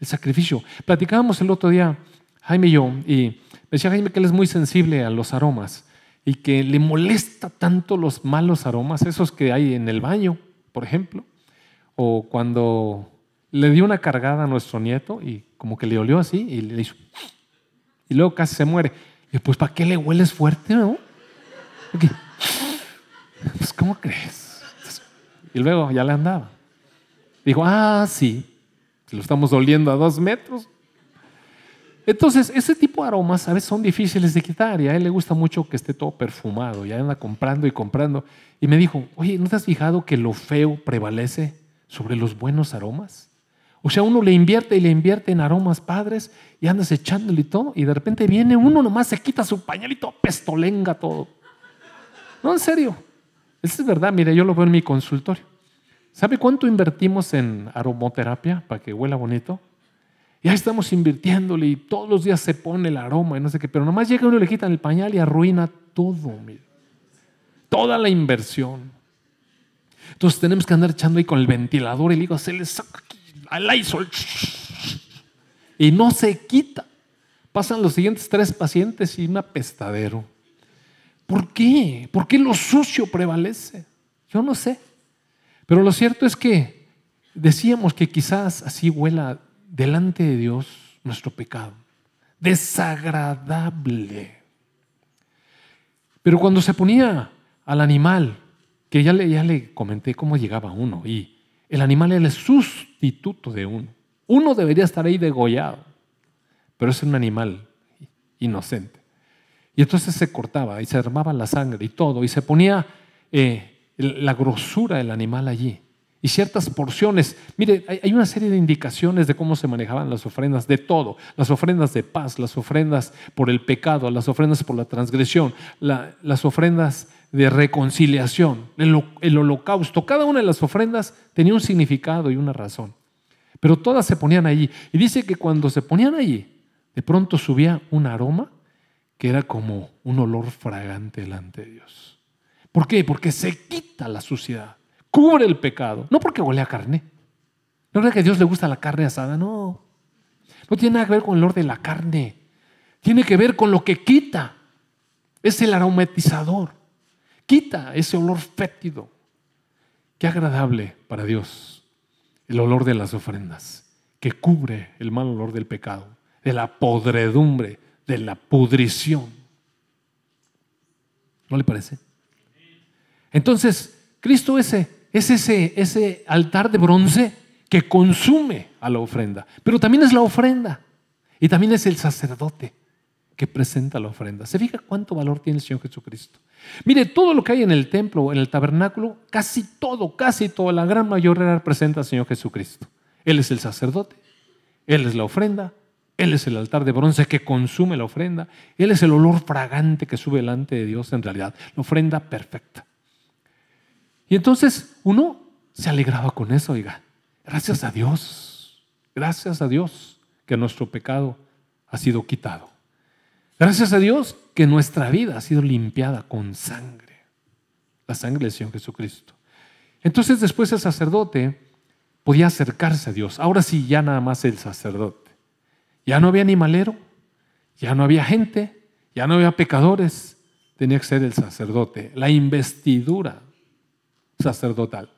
el sacrificio. Platicábamos el otro día, Jaime y yo, y me decía Jaime que él es muy sensible a los aromas y que le molesta tanto los malos aromas, esos que hay en el baño, por ejemplo, o cuando le dio una cargada a nuestro nieto y como que le olió así y le hizo, y luego casi se muere. Y pues, ¿para qué le hueles fuerte, no? Pues, ¿cómo crees? Y luego ya le andaba. Dijo, ah, sí, lo estamos oliendo a dos metros. Entonces, ese tipo de aromas a veces son difíciles de quitar y a él le gusta mucho que esté todo perfumado y anda comprando y comprando. Y me dijo, oye, ¿no te has fijado que lo feo prevalece sobre los buenos aromas? O sea, uno le invierte y le invierte en aromas padres y andas echándole y todo, y de repente viene uno nomás, se quita su pañalito, pestolenga todo. No, en serio. Eso es verdad, mire, yo lo veo en mi consultorio. ¿Sabe cuánto invertimos en aromoterapia para que huela bonito? Ya estamos invirtiéndole y todos los días se pone el aroma y no sé qué, pero nomás llega uno y le quitan el pañal y arruina todo. Toda la inversión. Entonces tenemos que andar echando ahí con el ventilador y le digo, se le saca al ISOL. Y no se quita. Pasan los siguientes tres pacientes y un apestadero. ¿Por qué? ¿Por qué lo sucio prevalece? Yo no sé. Pero lo cierto es que decíamos que quizás así huela delante de Dios nuestro pecado. Desagradable. Pero cuando se ponía al animal, que ya le, ya le comenté cómo llegaba uno, y el animal era el sustituto de uno. Uno debería estar ahí degollado, pero es un animal inocente. Y entonces se cortaba y se armaba la sangre y todo, y se ponía eh, la grosura del animal allí y ciertas porciones. Mire, hay una serie de indicaciones de cómo se manejaban las ofrendas, de todo. Las ofrendas de paz, las ofrendas por el pecado, las ofrendas por la transgresión, las ofrendas de reconciliación, el, holocausto. Cada una de las ofrendas tenía un significado y una razón. Pero todas se ponían allí. Y dice que cuando se ponían allí, de pronto subía un aroma que era como un olor fragante delante de Dios. ¿Por qué? Porque se quita la suciedad, cubre el pecado, no porque huele a carne. No es que a Dios le gusta la carne asada, no. No tiene nada que ver con el olor de la carne. Tiene que ver con lo que quita. Es el aromatizador. Quita ese olor fétido. Qué agradable para Dios el olor de las ofrendas, que cubre el mal olor del pecado, de la podredumbre, de la pudrición. ¿No le parece? Entonces, Cristo ese, es ese, ese altar de bronce que consume a la ofrenda, pero también es la ofrenda y también es el sacerdote que presenta la ofrenda. ¿Se fija cuánto valor tiene el Señor Jesucristo? Mire, todo lo que hay en el templo, en el tabernáculo, casi todo, casi todo, la gran mayoría representa al Señor Jesucristo. Él es el sacerdote, Él es la ofrenda, él es el altar de bronce que consume la ofrenda. Él es el olor fragante que sube delante de Dios en realidad. La ofrenda perfecta. Y entonces uno se alegraba con eso, oiga. Gracias a Dios. Gracias a Dios que nuestro pecado ha sido quitado. Gracias a Dios que nuestra vida ha sido limpiada con sangre. La sangre del Señor Jesucristo. Entonces después el sacerdote podía acercarse a Dios. Ahora sí, ya nada más el sacerdote. Ya no había animalero, ya no había gente, ya no había pecadores. Tenía que ser el sacerdote, la investidura sacerdotal.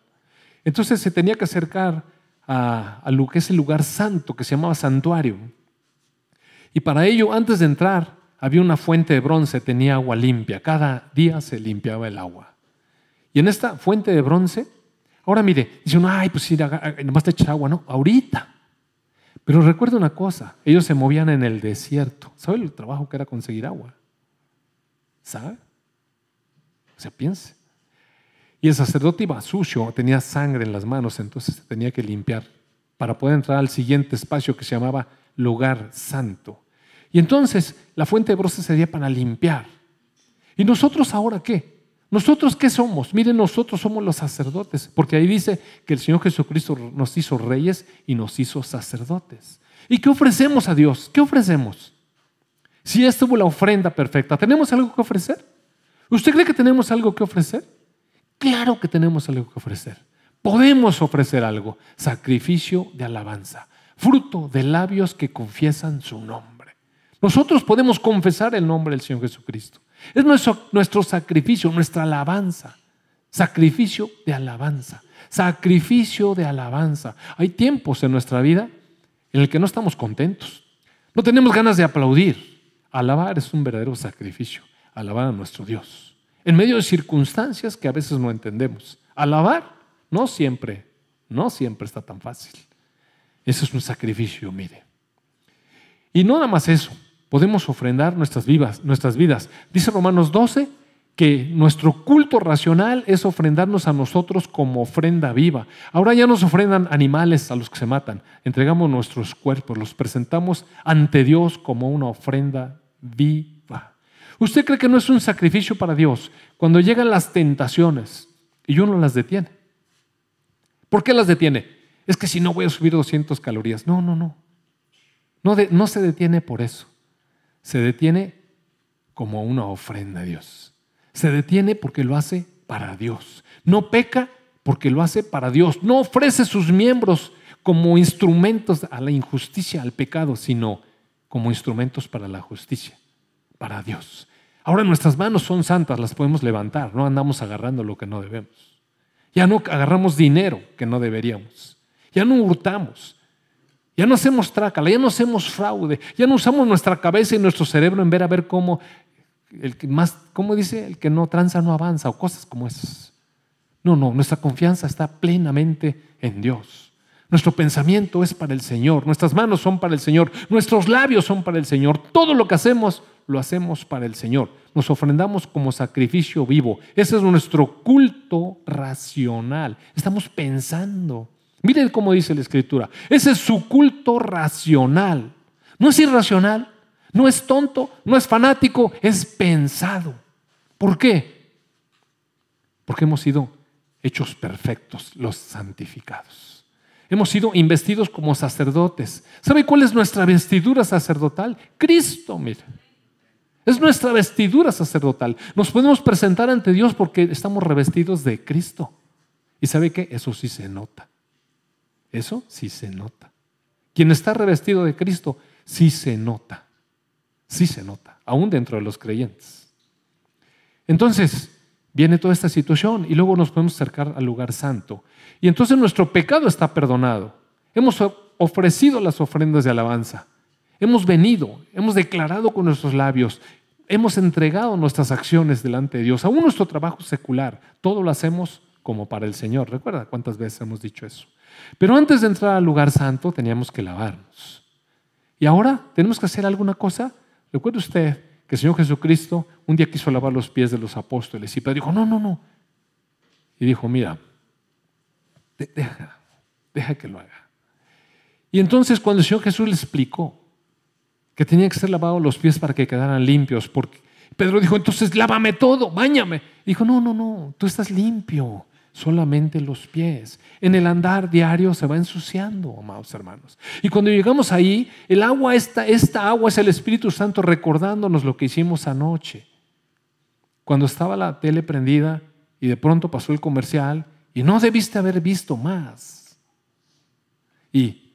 Entonces se tenía que acercar a, lo que es el lugar santo, que se llamaba santuario. Y para ello, antes de entrar, había una fuente de bronce, tenía agua limpia. Cada día se limpiaba el agua. Y en esta fuente de bronce, ahora mire, dice uno, ay, pues sí, nomás te echas agua, no, ahorita. Pero recuerda una cosa, ellos se movían en el desierto. ¿Sabe el trabajo que era conseguir agua? ¿Sabe? O sea, piense. Y el sacerdote iba sucio, tenía sangre en las manos, entonces se tenía que limpiar para poder entrar al siguiente espacio que se llamaba lugar santo. Y entonces la fuente de bronce sería para limpiar. ¿Y nosotros ahora qué? ¿Nosotros qué somos? Miren, nosotros somos los sacerdotes, porque ahí dice que el Señor Jesucristo nos hizo reyes y nos hizo sacerdotes. ¿Y qué ofrecemos a Dios? ¿Qué ofrecemos? Si estuvo la ofrenda perfecta, ¿tenemos algo que ofrecer? ¿Usted cree que tenemos algo que ofrecer? Claro que tenemos algo que ofrecer. Podemos ofrecer algo, sacrificio de alabanza, fruto de labios que confiesan su nombre. Nosotros podemos confesar el nombre del Señor Jesucristo. Es nuestro, nuestro sacrificio, nuestra alabanza. Sacrificio de alabanza. Sacrificio de alabanza. Hay tiempos en nuestra vida en el que no estamos contentos. No tenemos ganas de aplaudir. Alabar es un verdadero sacrificio. Alabar a nuestro Dios. En medio de circunstancias que a veces no entendemos. Alabar no siempre, no siempre está tan fácil. Eso es un sacrificio, mire. Y no nada más eso podemos ofrendar nuestras vidas, nuestras vidas. Dice Romanos 12 que nuestro culto racional es ofrendarnos a nosotros como ofrenda viva. Ahora ya nos ofrendan animales a los que se matan. Entregamos nuestros cuerpos, los presentamos ante Dios como una ofrenda viva. ¿Usted cree que no es un sacrificio para Dios cuando llegan las tentaciones y uno las detiene? ¿Por qué las detiene? Es que si no voy a subir 200 calorías. No, no, no. No, no se detiene por eso se detiene como una ofrenda a Dios. Se detiene porque lo hace para Dios. No peca porque lo hace para Dios. No ofrece sus miembros como instrumentos a la injusticia, al pecado, sino como instrumentos para la justicia, para Dios. Ahora nuestras manos son santas, las podemos levantar, no andamos agarrando lo que no debemos. Ya no agarramos dinero que no deberíamos. Ya no hurtamos. Ya no hacemos trácala, ya no hacemos fraude, ya no usamos nuestra cabeza y nuestro cerebro en ver a ver cómo, el que más, ¿cómo dice? El que no tranza no avanza o cosas como esas. No, no, nuestra confianza está plenamente en Dios. Nuestro pensamiento es para el Señor, nuestras manos son para el Señor, nuestros labios son para el Señor, todo lo que hacemos lo hacemos para el Señor. Nos ofrendamos como sacrificio vivo. Ese es nuestro culto racional. Estamos pensando. Miren cómo dice la Escritura. Ese es su culto racional. No es irracional, no es tonto, no es fanático, es pensado. ¿Por qué? Porque hemos sido hechos perfectos, los santificados. Hemos sido investidos como sacerdotes. ¿Sabe cuál es nuestra vestidura sacerdotal? Cristo, mire. Es nuestra vestidura sacerdotal. Nos podemos presentar ante Dios porque estamos revestidos de Cristo. ¿Y sabe qué? Eso sí se nota. Eso sí se nota. Quien está revestido de Cristo, sí se nota. Sí se nota, aún dentro de los creyentes. Entonces, viene toda esta situación y luego nos podemos acercar al lugar santo. Y entonces nuestro pecado está perdonado. Hemos ofrecido las ofrendas de alabanza. Hemos venido, hemos declarado con nuestros labios hemos entregado nuestras acciones delante de Dios, aún nuestro trabajo secular, todo lo hacemos como para el Señor. ¿Recuerda cuántas veces hemos dicho eso? Pero antes de entrar al lugar santo teníamos que lavarnos. Y ahora tenemos que hacer alguna cosa. Recuerde usted que el Señor Jesucristo un día quiso lavar los pies de los apóstoles y Pedro dijo, no, no, no. Y dijo, mira, deja, deja que lo haga. Y entonces cuando el Señor Jesús le explicó que tenía que ser lavado los pies para que quedaran limpios. Porque Pedro dijo, entonces lávame todo, bañame. Dijo, no, no, no, tú estás limpio, solamente los pies. En el andar diario se va ensuciando, amados hermanos. Y cuando llegamos ahí, el agua, esta, esta agua es el Espíritu Santo recordándonos lo que hicimos anoche. Cuando estaba la tele prendida y de pronto pasó el comercial y no debiste haber visto más. Y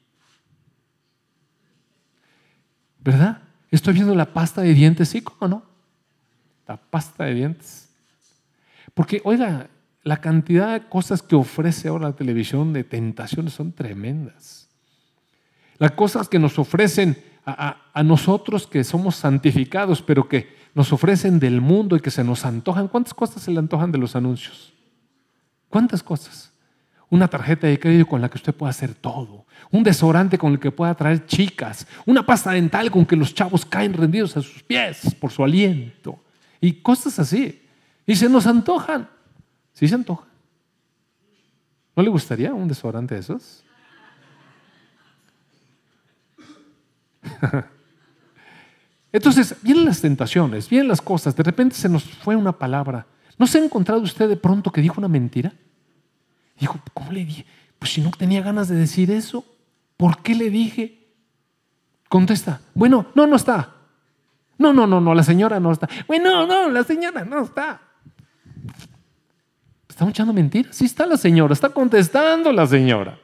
¿Verdad? Estoy viendo la pasta de dientes, ¿sí? ¿Cómo no? La pasta de dientes. Porque, oiga, la cantidad de cosas que ofrece ahora la televisión de tentaciones son tremendas. Las cosas que nos ofrecen a, a, nosotros que somos santificados, pero que nos ofrecen del mundo y que se nos antojan. ¿Cuántas cosas se le antojan de los anuncios? ¿Cuántas cosas? Una tarjeta de crédito con la que usted pueda hacer todo. Un desodorante con el que pueda traer chicas. Una pasta dental con que los chavos caen rendidos a sus pies por su aliento. Y cosas así. Y se nos antojan. ¿Sí se antojan? ¿No le gustaría un desodorante de esos? Entonces, vienen las tentaciones, vienen las cosas. De repente se nos fue una palabra. ¿No se ha encontrado usted de pronto que dijo una mentira? Dijo, ¿cómo le dije? Pues si no tenía ganas de decir eso, ¿por qué le dije? Contesta, bueno, no, no está. No, no, no, no, la señora no está. Bueno, no, la señora no está. ¿Estamos echando mentiras? Sí está la señora, está contestando la señora.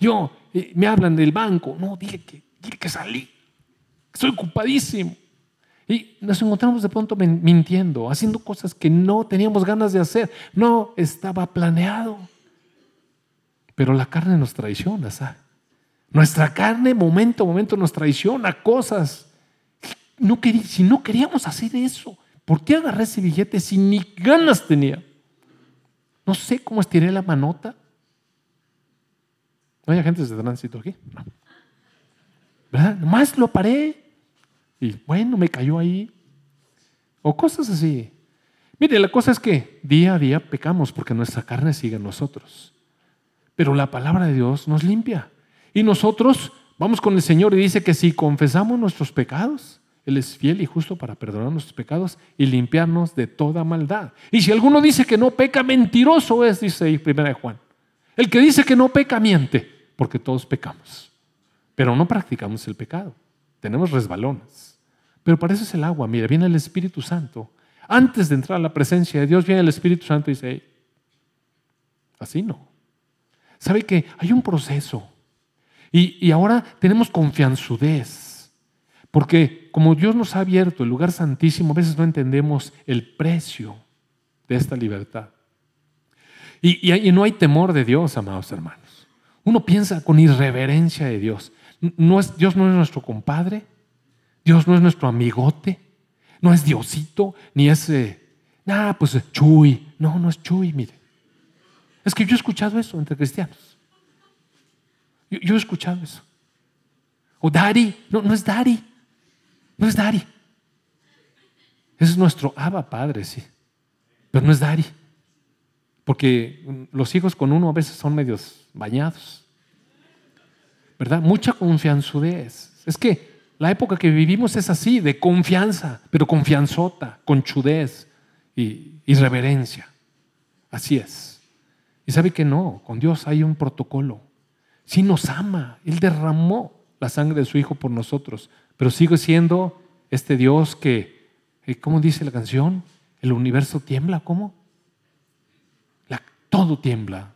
Yo, eh, me hablan del banco. No, dile que, dile que salí. Estoy ocupadísimo. Y nos encontramos de pronto mintiendo, haciendo cosas que no teníamos ganas de hacer. No estaba planeado. Pero la carne nos traiciona, ¿sabes? Nuestra carne, momento a momento, nos traiciona cosas. No si no queríamos hacer eso, ¿por qué agarré ese billete si ni ganas tenía? No sé cómo estiré la manota. ¿No hay agentes de tránsito aquí? No. ¿Verdad? Nomás lo paré y bueno, me cayó ahí. O cosas así. Mire, la cosa es que día a día pecamos porque nuestra carne sigue en nosotros. Pero la palabra de Dios nos limpia. Y nosotros vamos con el Señor y dice que si confesamos nuestros pecados, Él es fiel y justo para perdonar nuestros pecados y limpiarnos de toda maldad. Y si alguno dice que no peca, mentiroso es, dice ahí primera de Juan. El que dice que no peca, miente, porque todos pecamos. Pero no practicamos el pecado. Tenemos resbalones. Pero para eso es el agua. Mira, viene el Espíritu Santo. Antes de entrar a la presencia de Dios, viene el Espíritu Santo y dice, así no. ¿Sabe que hay un proceso? Y, y ahora tenemos confianzudez. Porque como Dios nos ha abierto el lugar santísimo, a veces no entendemos el precio de esta libertad. Y, y, no hay temor de Dios, amados hermanos. Uno piensa con irreverencia de Dios. No es, Dios no es nuestro compadre, Dios no es nuestro amigote, no es Diosito, ni es, ah, pues Chuy. No, no es Chuy, mire. Es que yo he escuchado eso entre cristianos. Yo, he escuchado eso. O Dari, no, no es Dari, no es Dari. Es nuestro Abba Padre, sí, pero no es Dari. Porque los hijos con uno a veces son medios bañados. ¿Verdad? Mucha confianzudez. Es que la época que vivimos es así, de confianza, pero confianzota, conchudez y, y reverencia. Así es. Y sabe que no, con Dios hay un protocolo. Sí nos ama, Él derramó la sangre de su Hijo por nosotros, pero sigue siendo este Dios que, eh, ¿cómo dice la canción? El universo tiembla, ¿cómo? todo tiembla.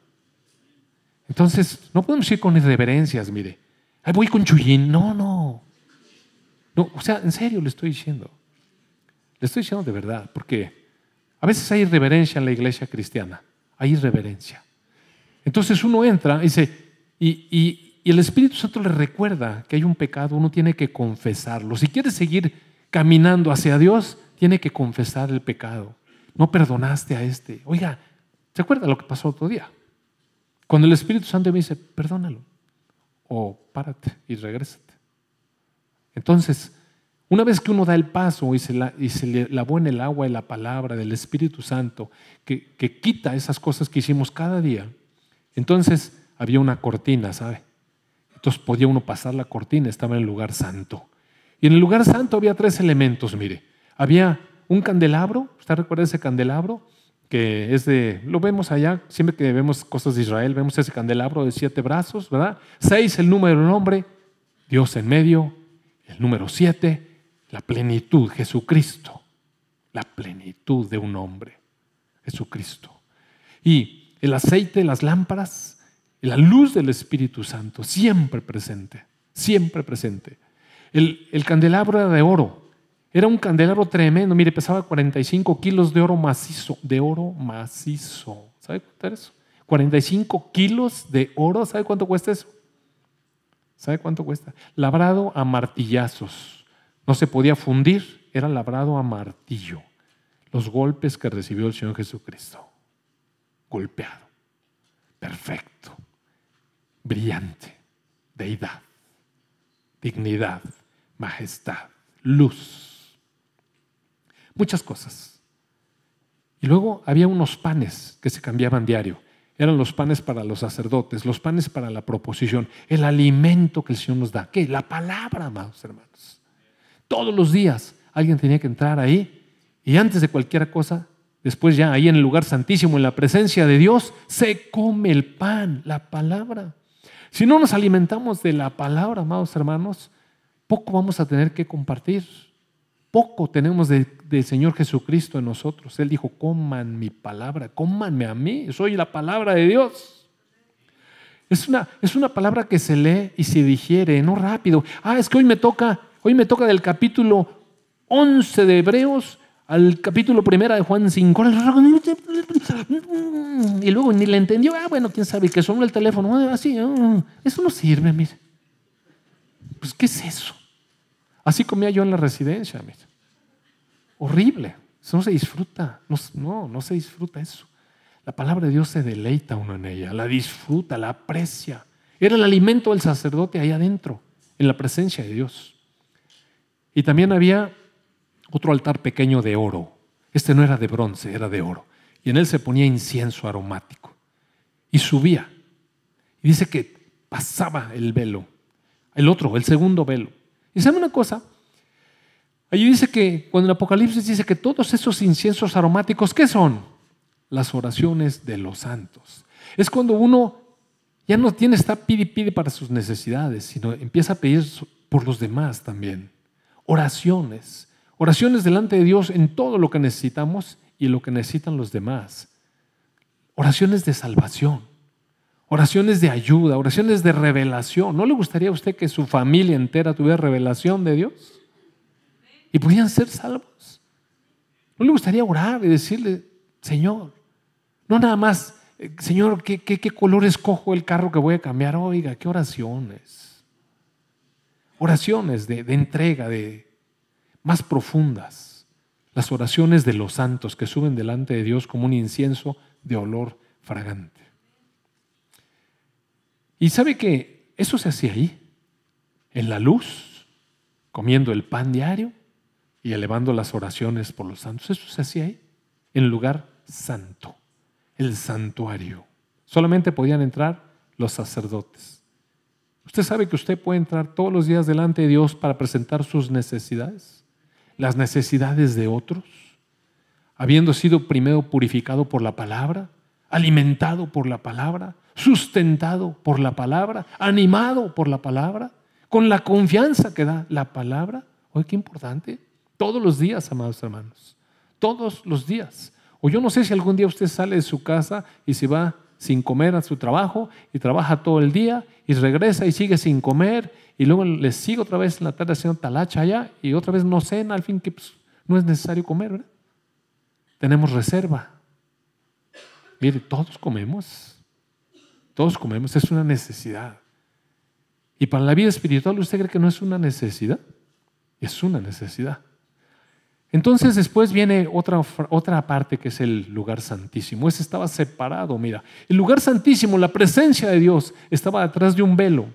Entonces, no podemos ir con irreverencias, mire. Ahí voy con Chuyín. No, no. No, o sea, en serio le estoy diciendo. Le estoy diciendo de verdad, porque a veces hay irreverencia en la iglesia cristiana. Hay irreverencia. Entonces uno entra y dice, y, y, y el Espíritu Santo le recuerda que hay un pecado, uno tiene que confesarlo. Si quiere seguir caminando hacia Dios, tiene que confesar el pecado. No perdonaste a este. Oiga, ¿Se acuerda lo que pasó otro día? Cuando el Espíritu Santo me dice, perdónalo, o párate y regrésate. Entonces, una vez que uno da el paso y se, y se le lavó en el agua de la palabra del Espíritu Santo, que, que quita esas cosas que hicimos cada día, entonces había una cortina, ¿sabe? Entonces podía uno pasar la cortina, estaba en el lugar santo. Y en el lugar santo había tres elementos, mire. Había un candelabro, ¿usted recuerda ese candelabro? que es de, lo vemos allá, siempre que vemos cosas de Israel, vemos ese candelabro de siete brazos, ¿verdad? Seis, el número del hombre, Dios en medio, el número siete, la plenitud, Jesucristo, la plenitud de un hombre, Jesucristo. Y el aceite, las lámparas, la luz del Espíritu Santo, siempre presente, siempre presente. El, el candelabro era de oro, era un candelabro tremendo, mire, pesaba 45 kilos de oro macizo, de oro macizo. ¿Sabe cuánto es eso? 45 kilos de oro, ¿sabe cuánto cuesta eso? ¿Sabe cuánto cuesta? Labrado a martillazos. No se podía fundir, era labrado a martillo. Los golpes que recibió el Señor Jesucristo. Golpeado. Perfecto. Brillante. Deidad. Dignidad. Majestad. Luz muchas cosas. Y luego había unos panes que se cambiaban diario. Eran los panes para los sacerdotes, los panes para la proposición, el alimento que el Señor nos da. ¿Qué? La palabra, amados hermanos. Todos los días alguien tenía que entrar ahí y antes de cualquier cosa, después ya ahí en el lugar santísimo, en la presencia de Dios, se come el pan, la palabra. Si no nos alimentamos de la palabra, amados hermanos, poco vamos a tener que compartir poco tenemos del Señor Jesucristo en nosotros. Él dijo, coman mi palabra, cómanme a mí, soy la palabra de Dios. Es una, es una palabra que se lee y se digiere, no rápido. Ah, es que hoy me toca, hoy me toca del capítulo 11 de Hebreos al capítulo primero de Juan 5. Y luego ni le entendió. Ah, bueno, quién sabe que sonó el teléfono. Ah, así, ah, eso no sirve, mire. Pues, ¿qué es eso? Así comía yo en la residencia. Horrible. Eso no se disfruta. No, no, se disfruta eso. La palabra de Dios se deleita uno en ella, la disfruta, la aprecia. Era el alimento del sacerdote ahí adentro, en la presencia de Dios. Y también había otro altar pequeño de oro. Este no era de bronce, era de oro. Y en él se ponía incienso aromático. Y subía. Y dice que pasaba el velo. El otro, el segundo velo. Y sabe una cosa, allí dice que cuando el Apocalipsis dice que todos esos inciensos aromáticos, ¿qué son? Las oraciones de los santos. Es cuando uno ya no tiene, está pide pide para sus necesidades, sino empieza a pedir por los demás también. Oraciones. Oraciones delante de Dios en todo lo que necesitamos y lo que necesitan los demás. Oraciones de salvación oraciones de ayuda, oraciones de revelación. ¿No le gustaría a usted que su familia entera tuviera revelación de Dios? Y pudieran ser salvos. ¿No le gustaría orar y decirle, Señor, no nada más Eh, Señor, ¿qué, qué, qué color escojo el carro que voy a cambiar? Oiga, qué oraciones. Oraciones de, entrega, de más profundas. Las oraciones de los santos que suben delante de Dios como un incienso de olor fragante. Y sabe que eso se hacía ahí, en la luz, comiendo el pan diario y elevando las oraciones por los santos. Eso se hacía ahí, en lugar santo, el santuario. Solamente podían entrar los sacerdotes. Usted sabe que usted puede entrar todos los días delante de Dios para presentar sus necesidades, las necesidades de otros, habiendo sido primero purificado por la palabra, alimentado por la palabra, sustentado por la palabra, animado por la palabra, con la confianza que da la palabra. Oye, qué importante. Todos los días, amados hermanos. Todos los días. O yo no sé si algún día usted sale de su casa y se va sin comer a su trabajo y trabaja todo el día y regresa y sigue sin comer y luego le sigue otra vez en la tarde haciendo talacha allá y otra vez no cena, al fin que pues, no es necesario comer, ¿verdad? Tenemos reserva. Mire, todos comemos. Todos comemos, es una necesidad. Y para la vida espiritual, ¿usted cree que no es una necesidad? Es una necesidad. Entonces después viene otra, otra parte que es el lugar santísimo. Ese estaba separado, mira. El lugar santísimo, la presencia de Dios, estaba detrás de un velo.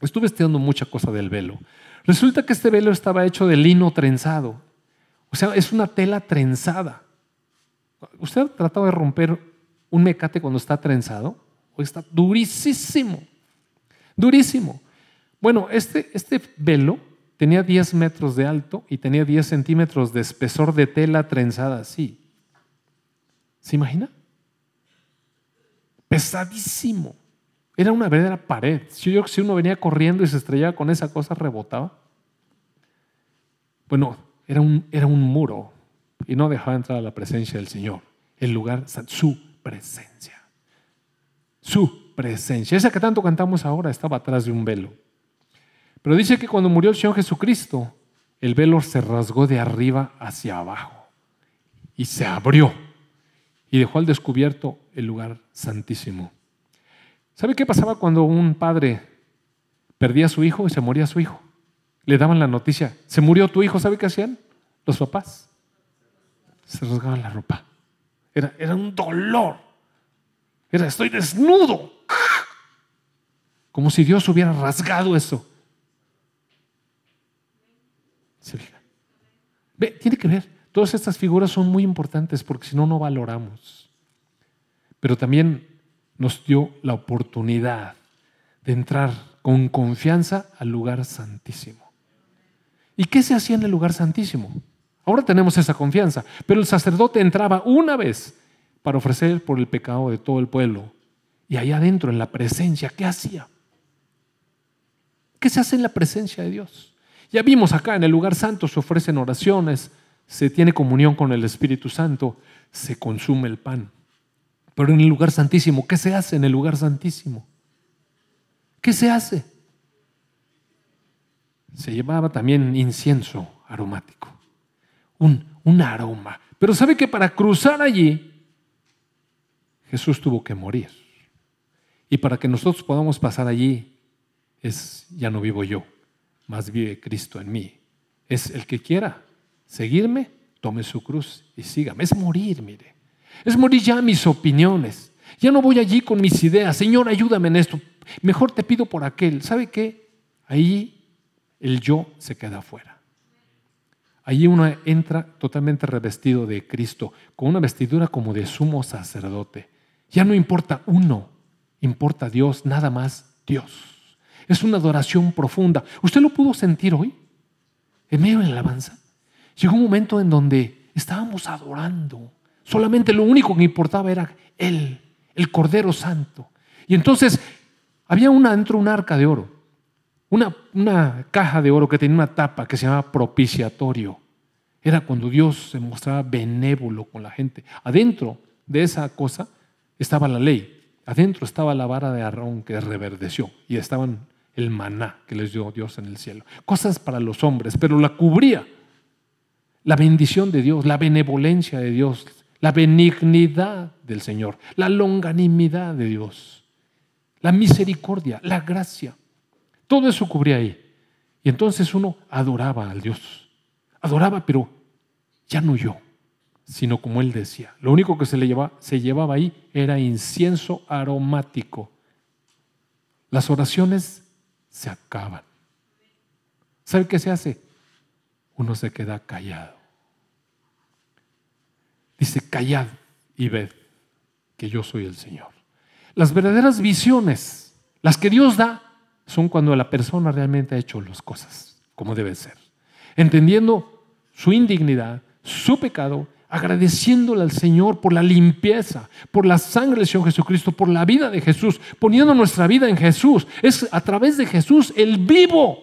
Estuve estudiando mucha cosa del velo. Resulta que este velo estaba hecho de lino trenzado. O sea, es una tela trenzada. ¿Usted ha tratado de romper un mecate cuando está trenzado? O está durísimo. Durísimo. Bueno, este, este velo tenía 10 metros de alto y tenía 10 centímetros de espesor de tela trenzada así. ¿Se imagina? Pesadísimo. Era una verdadera pared. Si, si uno venía corriendo y se estrellaba con esa cosa, rebotaba. Bueno, era un, era un muro y no dejaba entrar a la presencia del Señor. El lugar, su presencia. Su presencia. Esa que tanto cantamos ahora estaba atrás de un velo. Pero dice que cuando murió el Señor Jesucristo, el velo se rasgó de arriba hacia abajo y se abrió y dejó al descubierto el lugar santísimo. ¿Sabe qué pasaba cuando un padre perdía a su hijo y se moría su hijo? Le daban la noticia, se murió tu hijo, ¿sabe qué hacían? Los papás se rasgaban la ropa. Era, era un dolor. Era, estoy desnudo. Como si Dios hubiera rasgado eso. ¿Se Ve, tiene que ver. Todas estas figuras son muy importantes porque si no, no valoramos. Pero también nos dio la oportunidad de entrar con confianza al lugar santísimo. ¿Y qué se hacía en el lugar santísimo? Ahora tenemos esa confianza, pero el sacerdote entraba una vez para ofrecer por el pecado de todo el pueblo. Y allá adentro, en la presencia, ¿qué hacía? ¿Qué se hace en la presencia de Dios? Ya vimos acá en el lugar santo se ofrecen oraciones, se tiene comunión con el Espíritu Santo, se consume el pan. Pero en el lugar santísimo, ¿qué se hace en el lugar santísimo? ¿Qué se hace? Se llevaba también incienso aromático, un, un aroma. Pero sabe que para cruzar allí, Jesús tuvo que morir. Y para que nosotros podamos pasar allí, es ya no vivo yo, más vive Cristo en mí. Es el que quiera seguirme, tome su cruz y sígame. Es morir, mire. Es morir ya mis opiniones. Ya no voy allí con mis ideas. Señor, ayúdame en esto. Mejor te pido por aquel. ¿Sabe qué? Ahí el yo se queda afuera. Allí uno entra totalmente revestido de Cristo, con una vestidura como de sumo sacerdote. Ya no importa uno, importa Dios, nada más Dios. Es una adoración profunda. ¿Usted lo pudo sentir hoy? En medio de la alabanza. Llegó un momento en donde estábamos adorando. Solamente lo único que importaba era Él, el Cordero Santo. Y entonces había una dentro un arca de oro, una, una caja de oro que tenía una tapa que se llamaba propiciatorio. Era cuando Dios se mostraba benévolo con la gente. Adentro de esa cosa estaba la ley. Adentro estaba la vara de Aarón que reverdeció y estaban el maná que les dio Dios en el cielo. Cosas para los hombres, pero la cubría la bendición de Dios, la benevolencia de Dios, la benignidad del Señor, la longanimidad de Dios, la misericordia, la gracia. Todo eso cubría ahí. Y entonces uno adoraba al Dios. Adoraba, pero ya no yo, sino como él decía. Lo único que se le llevaba, se llevaba ahí era incienso aromático. Las oraciones se acaban. ¿Sabe qué se hace? Uno se queda callado. Dice, callad y ved que yo soy el Señor. Las verdaderas visiones, las que Dios da, son cuando la persona realmente ha hecho las cosas como debe ser. Entendiendo su indignidad, su pecado, agradeciéndole al Señor por la limpieza, por la sangre del Señor Jesucristo, por la vida de Jesús, poniendo nuestra vida en Jesús. Es a través de Jesús el vivo,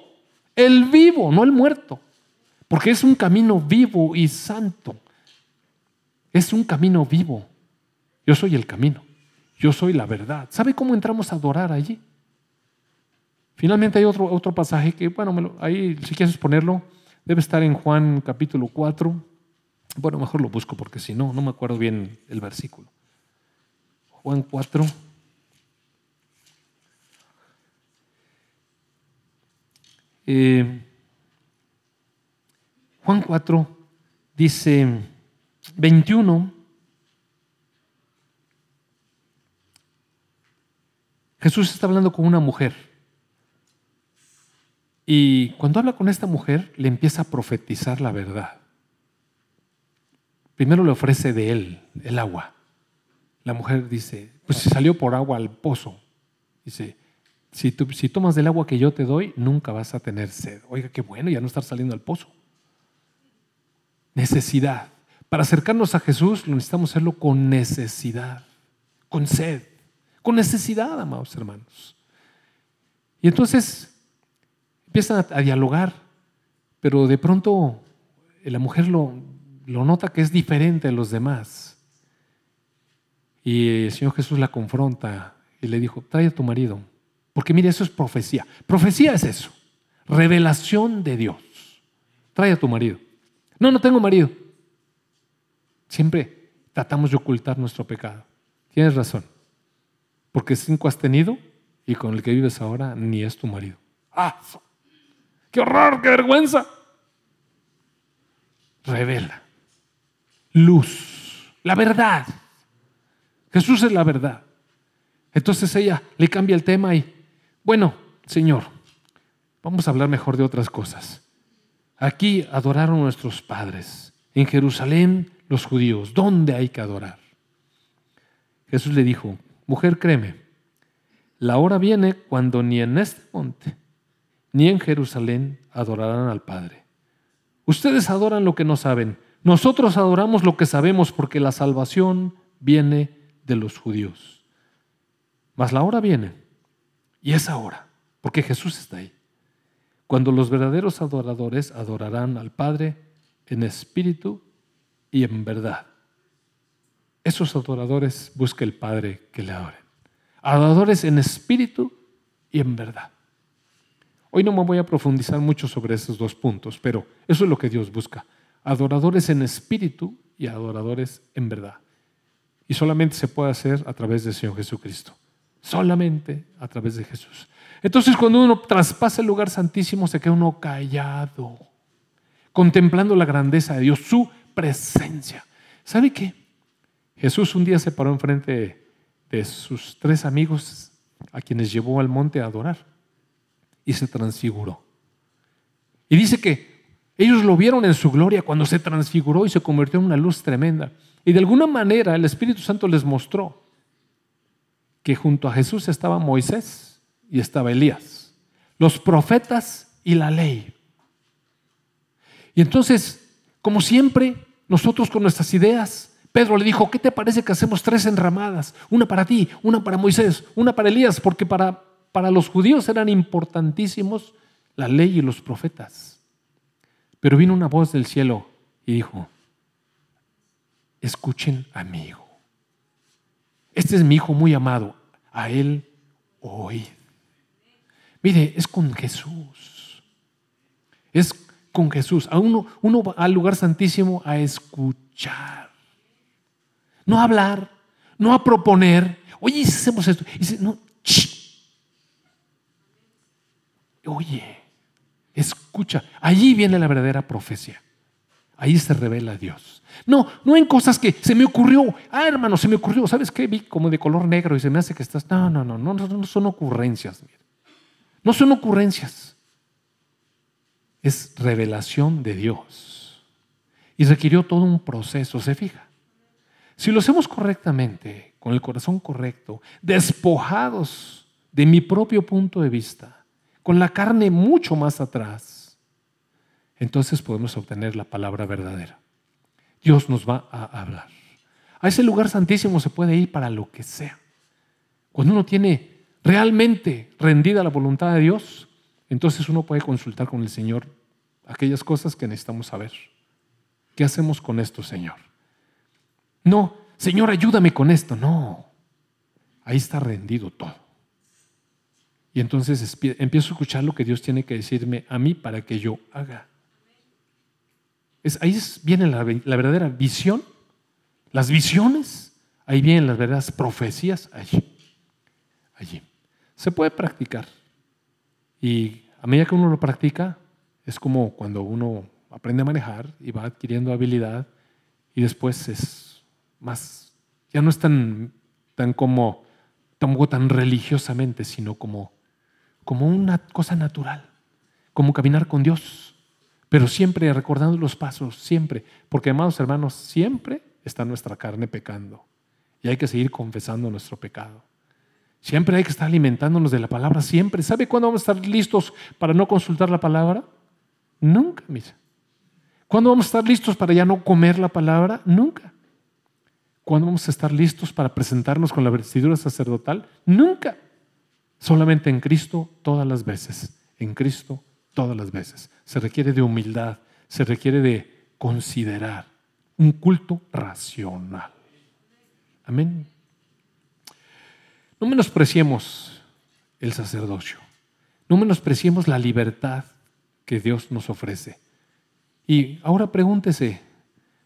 el vivo, no el muerto, porque es un camino vivo y santo. Es un camino vivo. Yo soy el camino, yo soy la verdad. ¿Sabe cómo entramos a adorar allí? Finalmente hay otro, otro pasaje que, bueno, ahí si quieres ponerlo, debe estar en Juan capítulo 4 bueno, mejor lo busco porque si no, no me acuerdo bien el versículo. Juan 4. Eh, Juan 4 dice 21. Jesús está hablando con una mujer. Y cuando habla con esta mujer, le empieza a profetizar la verdad. Primero le ofrece de él el agua. La mujer dice, pues si salió por agua al pozo. Dice, si, si tomas del agua que yo te doy, nunca vas a tener sed. Oiga, qué bueno ya no estar saliendo al pozo. Necesidad. Para acercarnos a Jesús necesitamos hacerlo con necesidad, con sed, con necesidad, amados hermanos. Y entonces empiezan a, a dialogar, pero de pronto la mujer lo, lo nota que es diferente a los demás. Y el Señor Jesús la confronta y le dijo, trae a tu marido. Porque mire, eso es profecía. Profecía es eso. Revelación de Dios. Trae a tu marido. No, no tengo marido. Siempre tratamos de ocultar nuestro pecado. Tienes razón. Porque cinco has tenido y con el que vives ahora ni es tu marido. ¡Ah! ¡Qué horror! ¡Qué vergüenza! Revela luz, la verdad. Jesús es la verdad. Entonces ella le cambia el tema y, bueno, Señor, vamos a hablar mejor de otras cosas. Aquí adoraron nuestros padres. En Jerusalén los judíos. ¿Dónde hay que adorar? Jesús le dijo, mujer, créeme, la hora viene cuando ni en este monte ni en Jerusalén adorarán al Padre. Ustedes adoran lo que no saben nosotros adoramos lo que sabemos porque la salvación viene de los judíos. Mas la hora viene, y es ahora, porque Jesús está ahí, cuando los verdaderos adoradores adorarán al Padre en espíritu y en verdad. Esos adoradores busca el Padre que le adoren. Adoradores en espíritu y en verdad. Hoy no me voy a profundizar mucho sobre esos dos puntos, pero eso es lo que Dios busca adoradores en espíritu y adoradores en verdad. Y solamente se puede hacer a través del Señor Jesucristo. Solamente a través de Jesús. Entonces cuando uno traspasa el lugar santísimo se queda uno callado, contemplando la grandeza de Dios, su presencia. ¿Sabe qué? Jesús un día se paró enfrente de sus tres amigos a quienes llevó al monte a adorar y se transfiguró. Y dice que ellos lo vieron en su gloria cuando se transfiguró y se convirtió en una luz tremenda. Y de alguna manera el Espíritu Santo les mostró que junto a Jesús estaba Moisés y estaba Elías, los profetas y la ley. Y entonces, como siempre, nosotros con nuestras ideas, Pedro le dijo, ¿qué te parece que hacemos tres enramadas? Una para ti, una para Moisés, una para Elías, porque para, para los judíos eran importantísimos la ley y los profetas. Pero vino una voz del cielo y dijo, escuchen a mi hijo. Este es mi hijo muy amado, a él oíd. Mire, es con Jesús. Es con Jesús. A uno, uno va al lugar santísimo a escuchar. no a hablar, no a proponer. Oye, hacemos esto. Y dice, no, Oye, escucha, allí viene la verdadera profecía. Ahí se revela Dios. No, no en cosas que se me ocurrió. Ah, hermano, se me ocurrió. ¿Sabes qué? Vi como de color negro y se me hace que estás. No, no, no, no, no son ocurrencias. No son ocurrencias. Es revelación de Dios. Y requirió todo un proceso, ¿se fija? Si lo hacemos correctamente, con el corazón correcto, despojados de mi propio punto de vista, con la carne mucho más atrás, entonces podemos obtener la palabra verdadera. Dios nos va a hablar. A ese lugar santísimo se puede ir para lo que sea. Cuando uno tiene realmente rendida la voluntad de Dios, entonces uno puede consultar con el Señor aquellas cosas que necesitamos saber. ¿Qué hacemos con esto, Señor? No, Señor, ayúdame con esto. No, ahí está rendido todo. Y entonces empiezo a escuchar lo que Dios tiene que decirme a mí para que yo haga ahí viene la, verdadera visión, las visiones, ahí vienen las verdaderas profecías, allí, allí. Se puede practicar. Y a medida que uno lo practica, es como cuando uno aprende a manejar y va adquiriendo habilidad y después es más, ya no es tan, tan como, tampoco tan religiosamente, sino como, como una cosa natural, como caminar con Dios pero siempre recordando los pasos, siempre. Porque, amados hermanos, siempre está nuestra carne pecando. Y hay que seguir confesando nuestro pecado. Siempre hay que estar alimentándonos de la palabra, siempre. ¿Sabe cuándo vamos a estar listos para no consultar la palabra? Nunca, mira. ¿Cuándo vamos a estar listos para ya no comer la palabra? Nunca. ¿Cuándo vamos a estar listos para presentarnos con la vestidura sacerdotal? Nunca. Solamente en Cristo todas las veces. En Cristo todas las veces. Se requiere de humildad, se requiere de considerar un culto racional. Amén. No menospreciemos el sacerdocio, no menospreciemos la libertad que Dios nos ofrece. Y ahora pregúntese,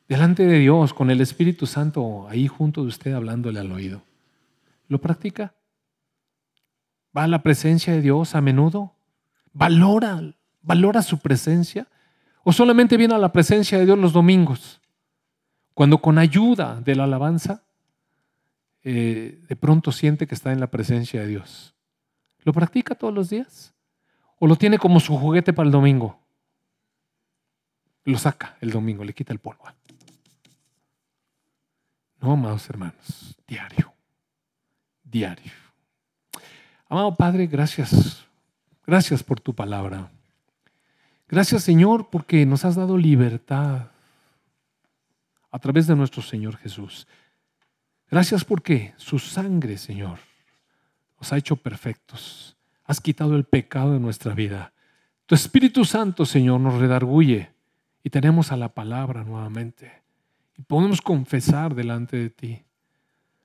delante de Dios, con el Espíritu Santo ahí junto de usted hablándole al oído, ¿lo practica? ¿Va a la presencia de Dios a menudo? ¿Valora ¿Valora su presencia? ¿O solamente viene a la presencia de Dios los domingos? Cuando con ayuda de la alabanza, eh, de pronto siente que está en la presencia de Dios. ¿Lo practica todos los días? ¿O lo tiene como su juguete para el domingo? Lo saca el domingo, le quita el polvo. No, amados hermanos, diario, diario. Amado Padre, gracias. Gracias por tu palabra. Gracias Señor porque nos has dado libertad a través de nuestro Señor Jesús. Gracias porque su sangre, Señor, nos ha hecho perfectos. Has quitado el pecado de nuestra vida. Tu Espíritu Santo, Señor, nos redarguye y tenemos a la palabra nuevamente. Y podemos confesar delante de ti.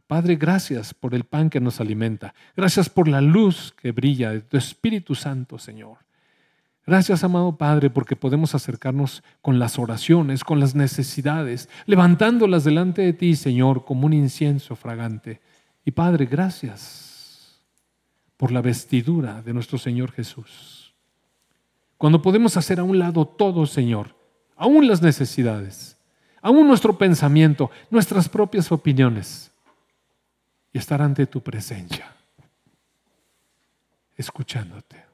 Padre, gracias por el pan que nos alimenta. Gracias por la luz que brilla de tu Espíritu Santo, Señor. Gracias, amado Padre, porque podemos acercarnos con las oraciones, con las necesidades, levantándolas delante de ti, Señor, como un incienso fragante. Y Padre, gracias por la vestidura de nuestro Señor Jesús. Cuando podemos hacer a un lado todo, Señor, aún las necesidades, aún nuestro pensamiento, nuestras propias opiniones, y estar ante tu presencia, escuchándote.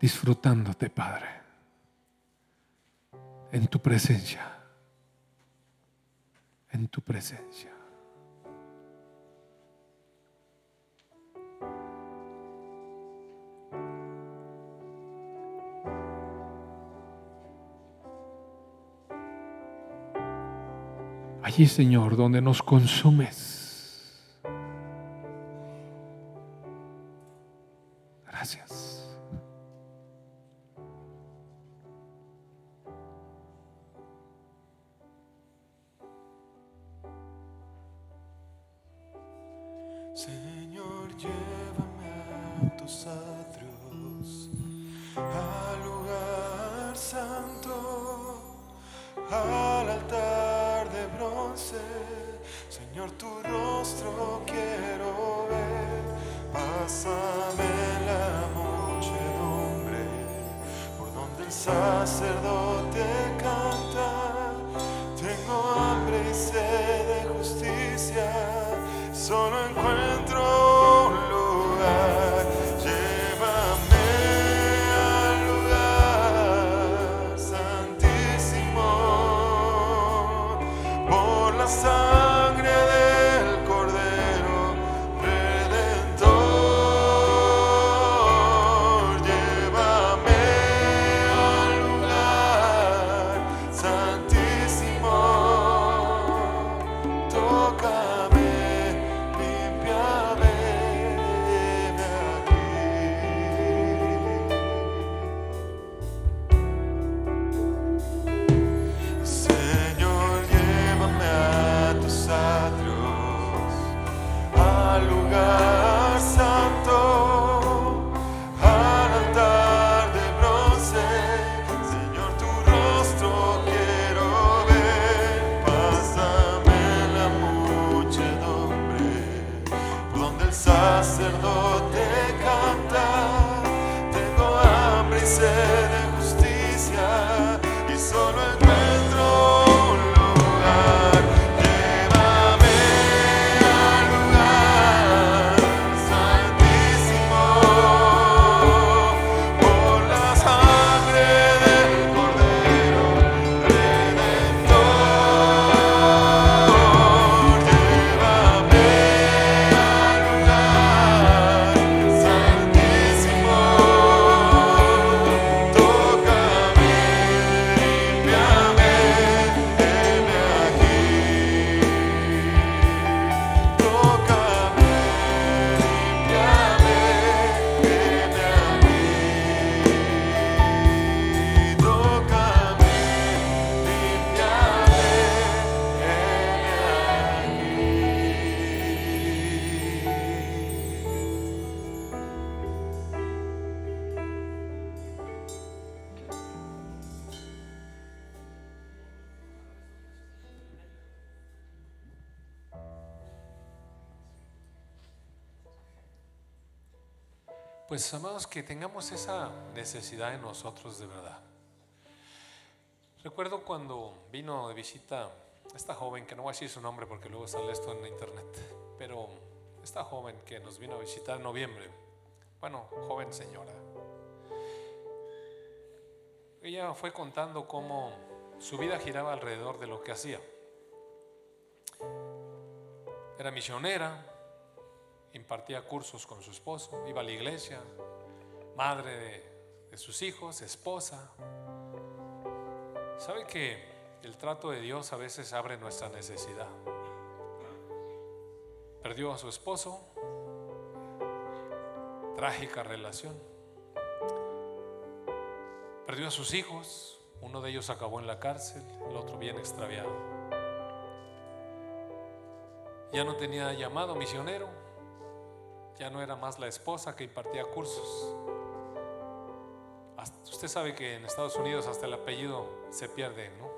disfrutándote, Padre, en tu presencia, en tu presencia. Allí, Señor, donde nos consumes por esa necesidad en nosotros de verdad. Recuerdo cuando vino de visita esta joven, que no voy a decir su nombre porque luego sale esto en internet, pero esta joven que nos vino a visitar en noviembre, bueno, joven señora, ella fue contando cómo su vida giraba alrededor de lo que hacía. Era misionera, impartía cursos con su esposo, iba a la iglesia, madre de, sus hijos, esposa. ¿Sabe que el trato de Dios a veces abre nuestra necesidad? Perdió a su esposo, trágica relación. Perdió a sus hijos, uno de ellos acabó en la cárcel, el otro bien extraviado. Ya no tenía llamado misionero, ya no era más la esposa que impartía cursos. Usted sabe que en Estados Unidos hasta el apellido se pierde, ¿no?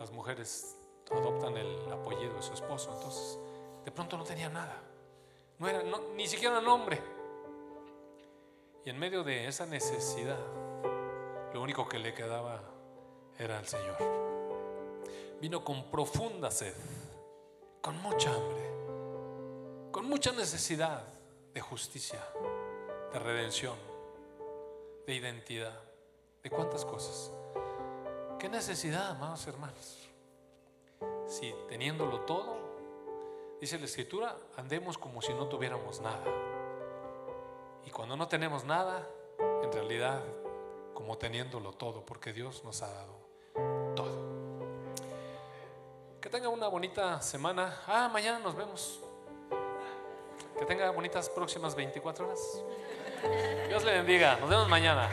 Las mujeres adoptan el apellido de su esposo, entonces de pronto no tenía nada, no era ni siquiera nombre. Y en medio de esa necesidad, lo único que le quedaba era el Señor. Vino con profunda sed, con mucha hambre, con mucha necesidad de justicia, de redención, de identidad, de cuántas cosas. ¿Qué necesidad, amados hermanos? Si teniéndolo todo, dice la Escritura, andemos como si no tuviéramos nada. Y cuando no tenemos nada, en realidad, como teniéndolo todo, porque Dios nos ha dado todo. Que tenga una bonita semana. Ah, mañana nos vemos. Que tenga bonitas próximas 24 horas. Dios le bendiga. Nos vemos mañana.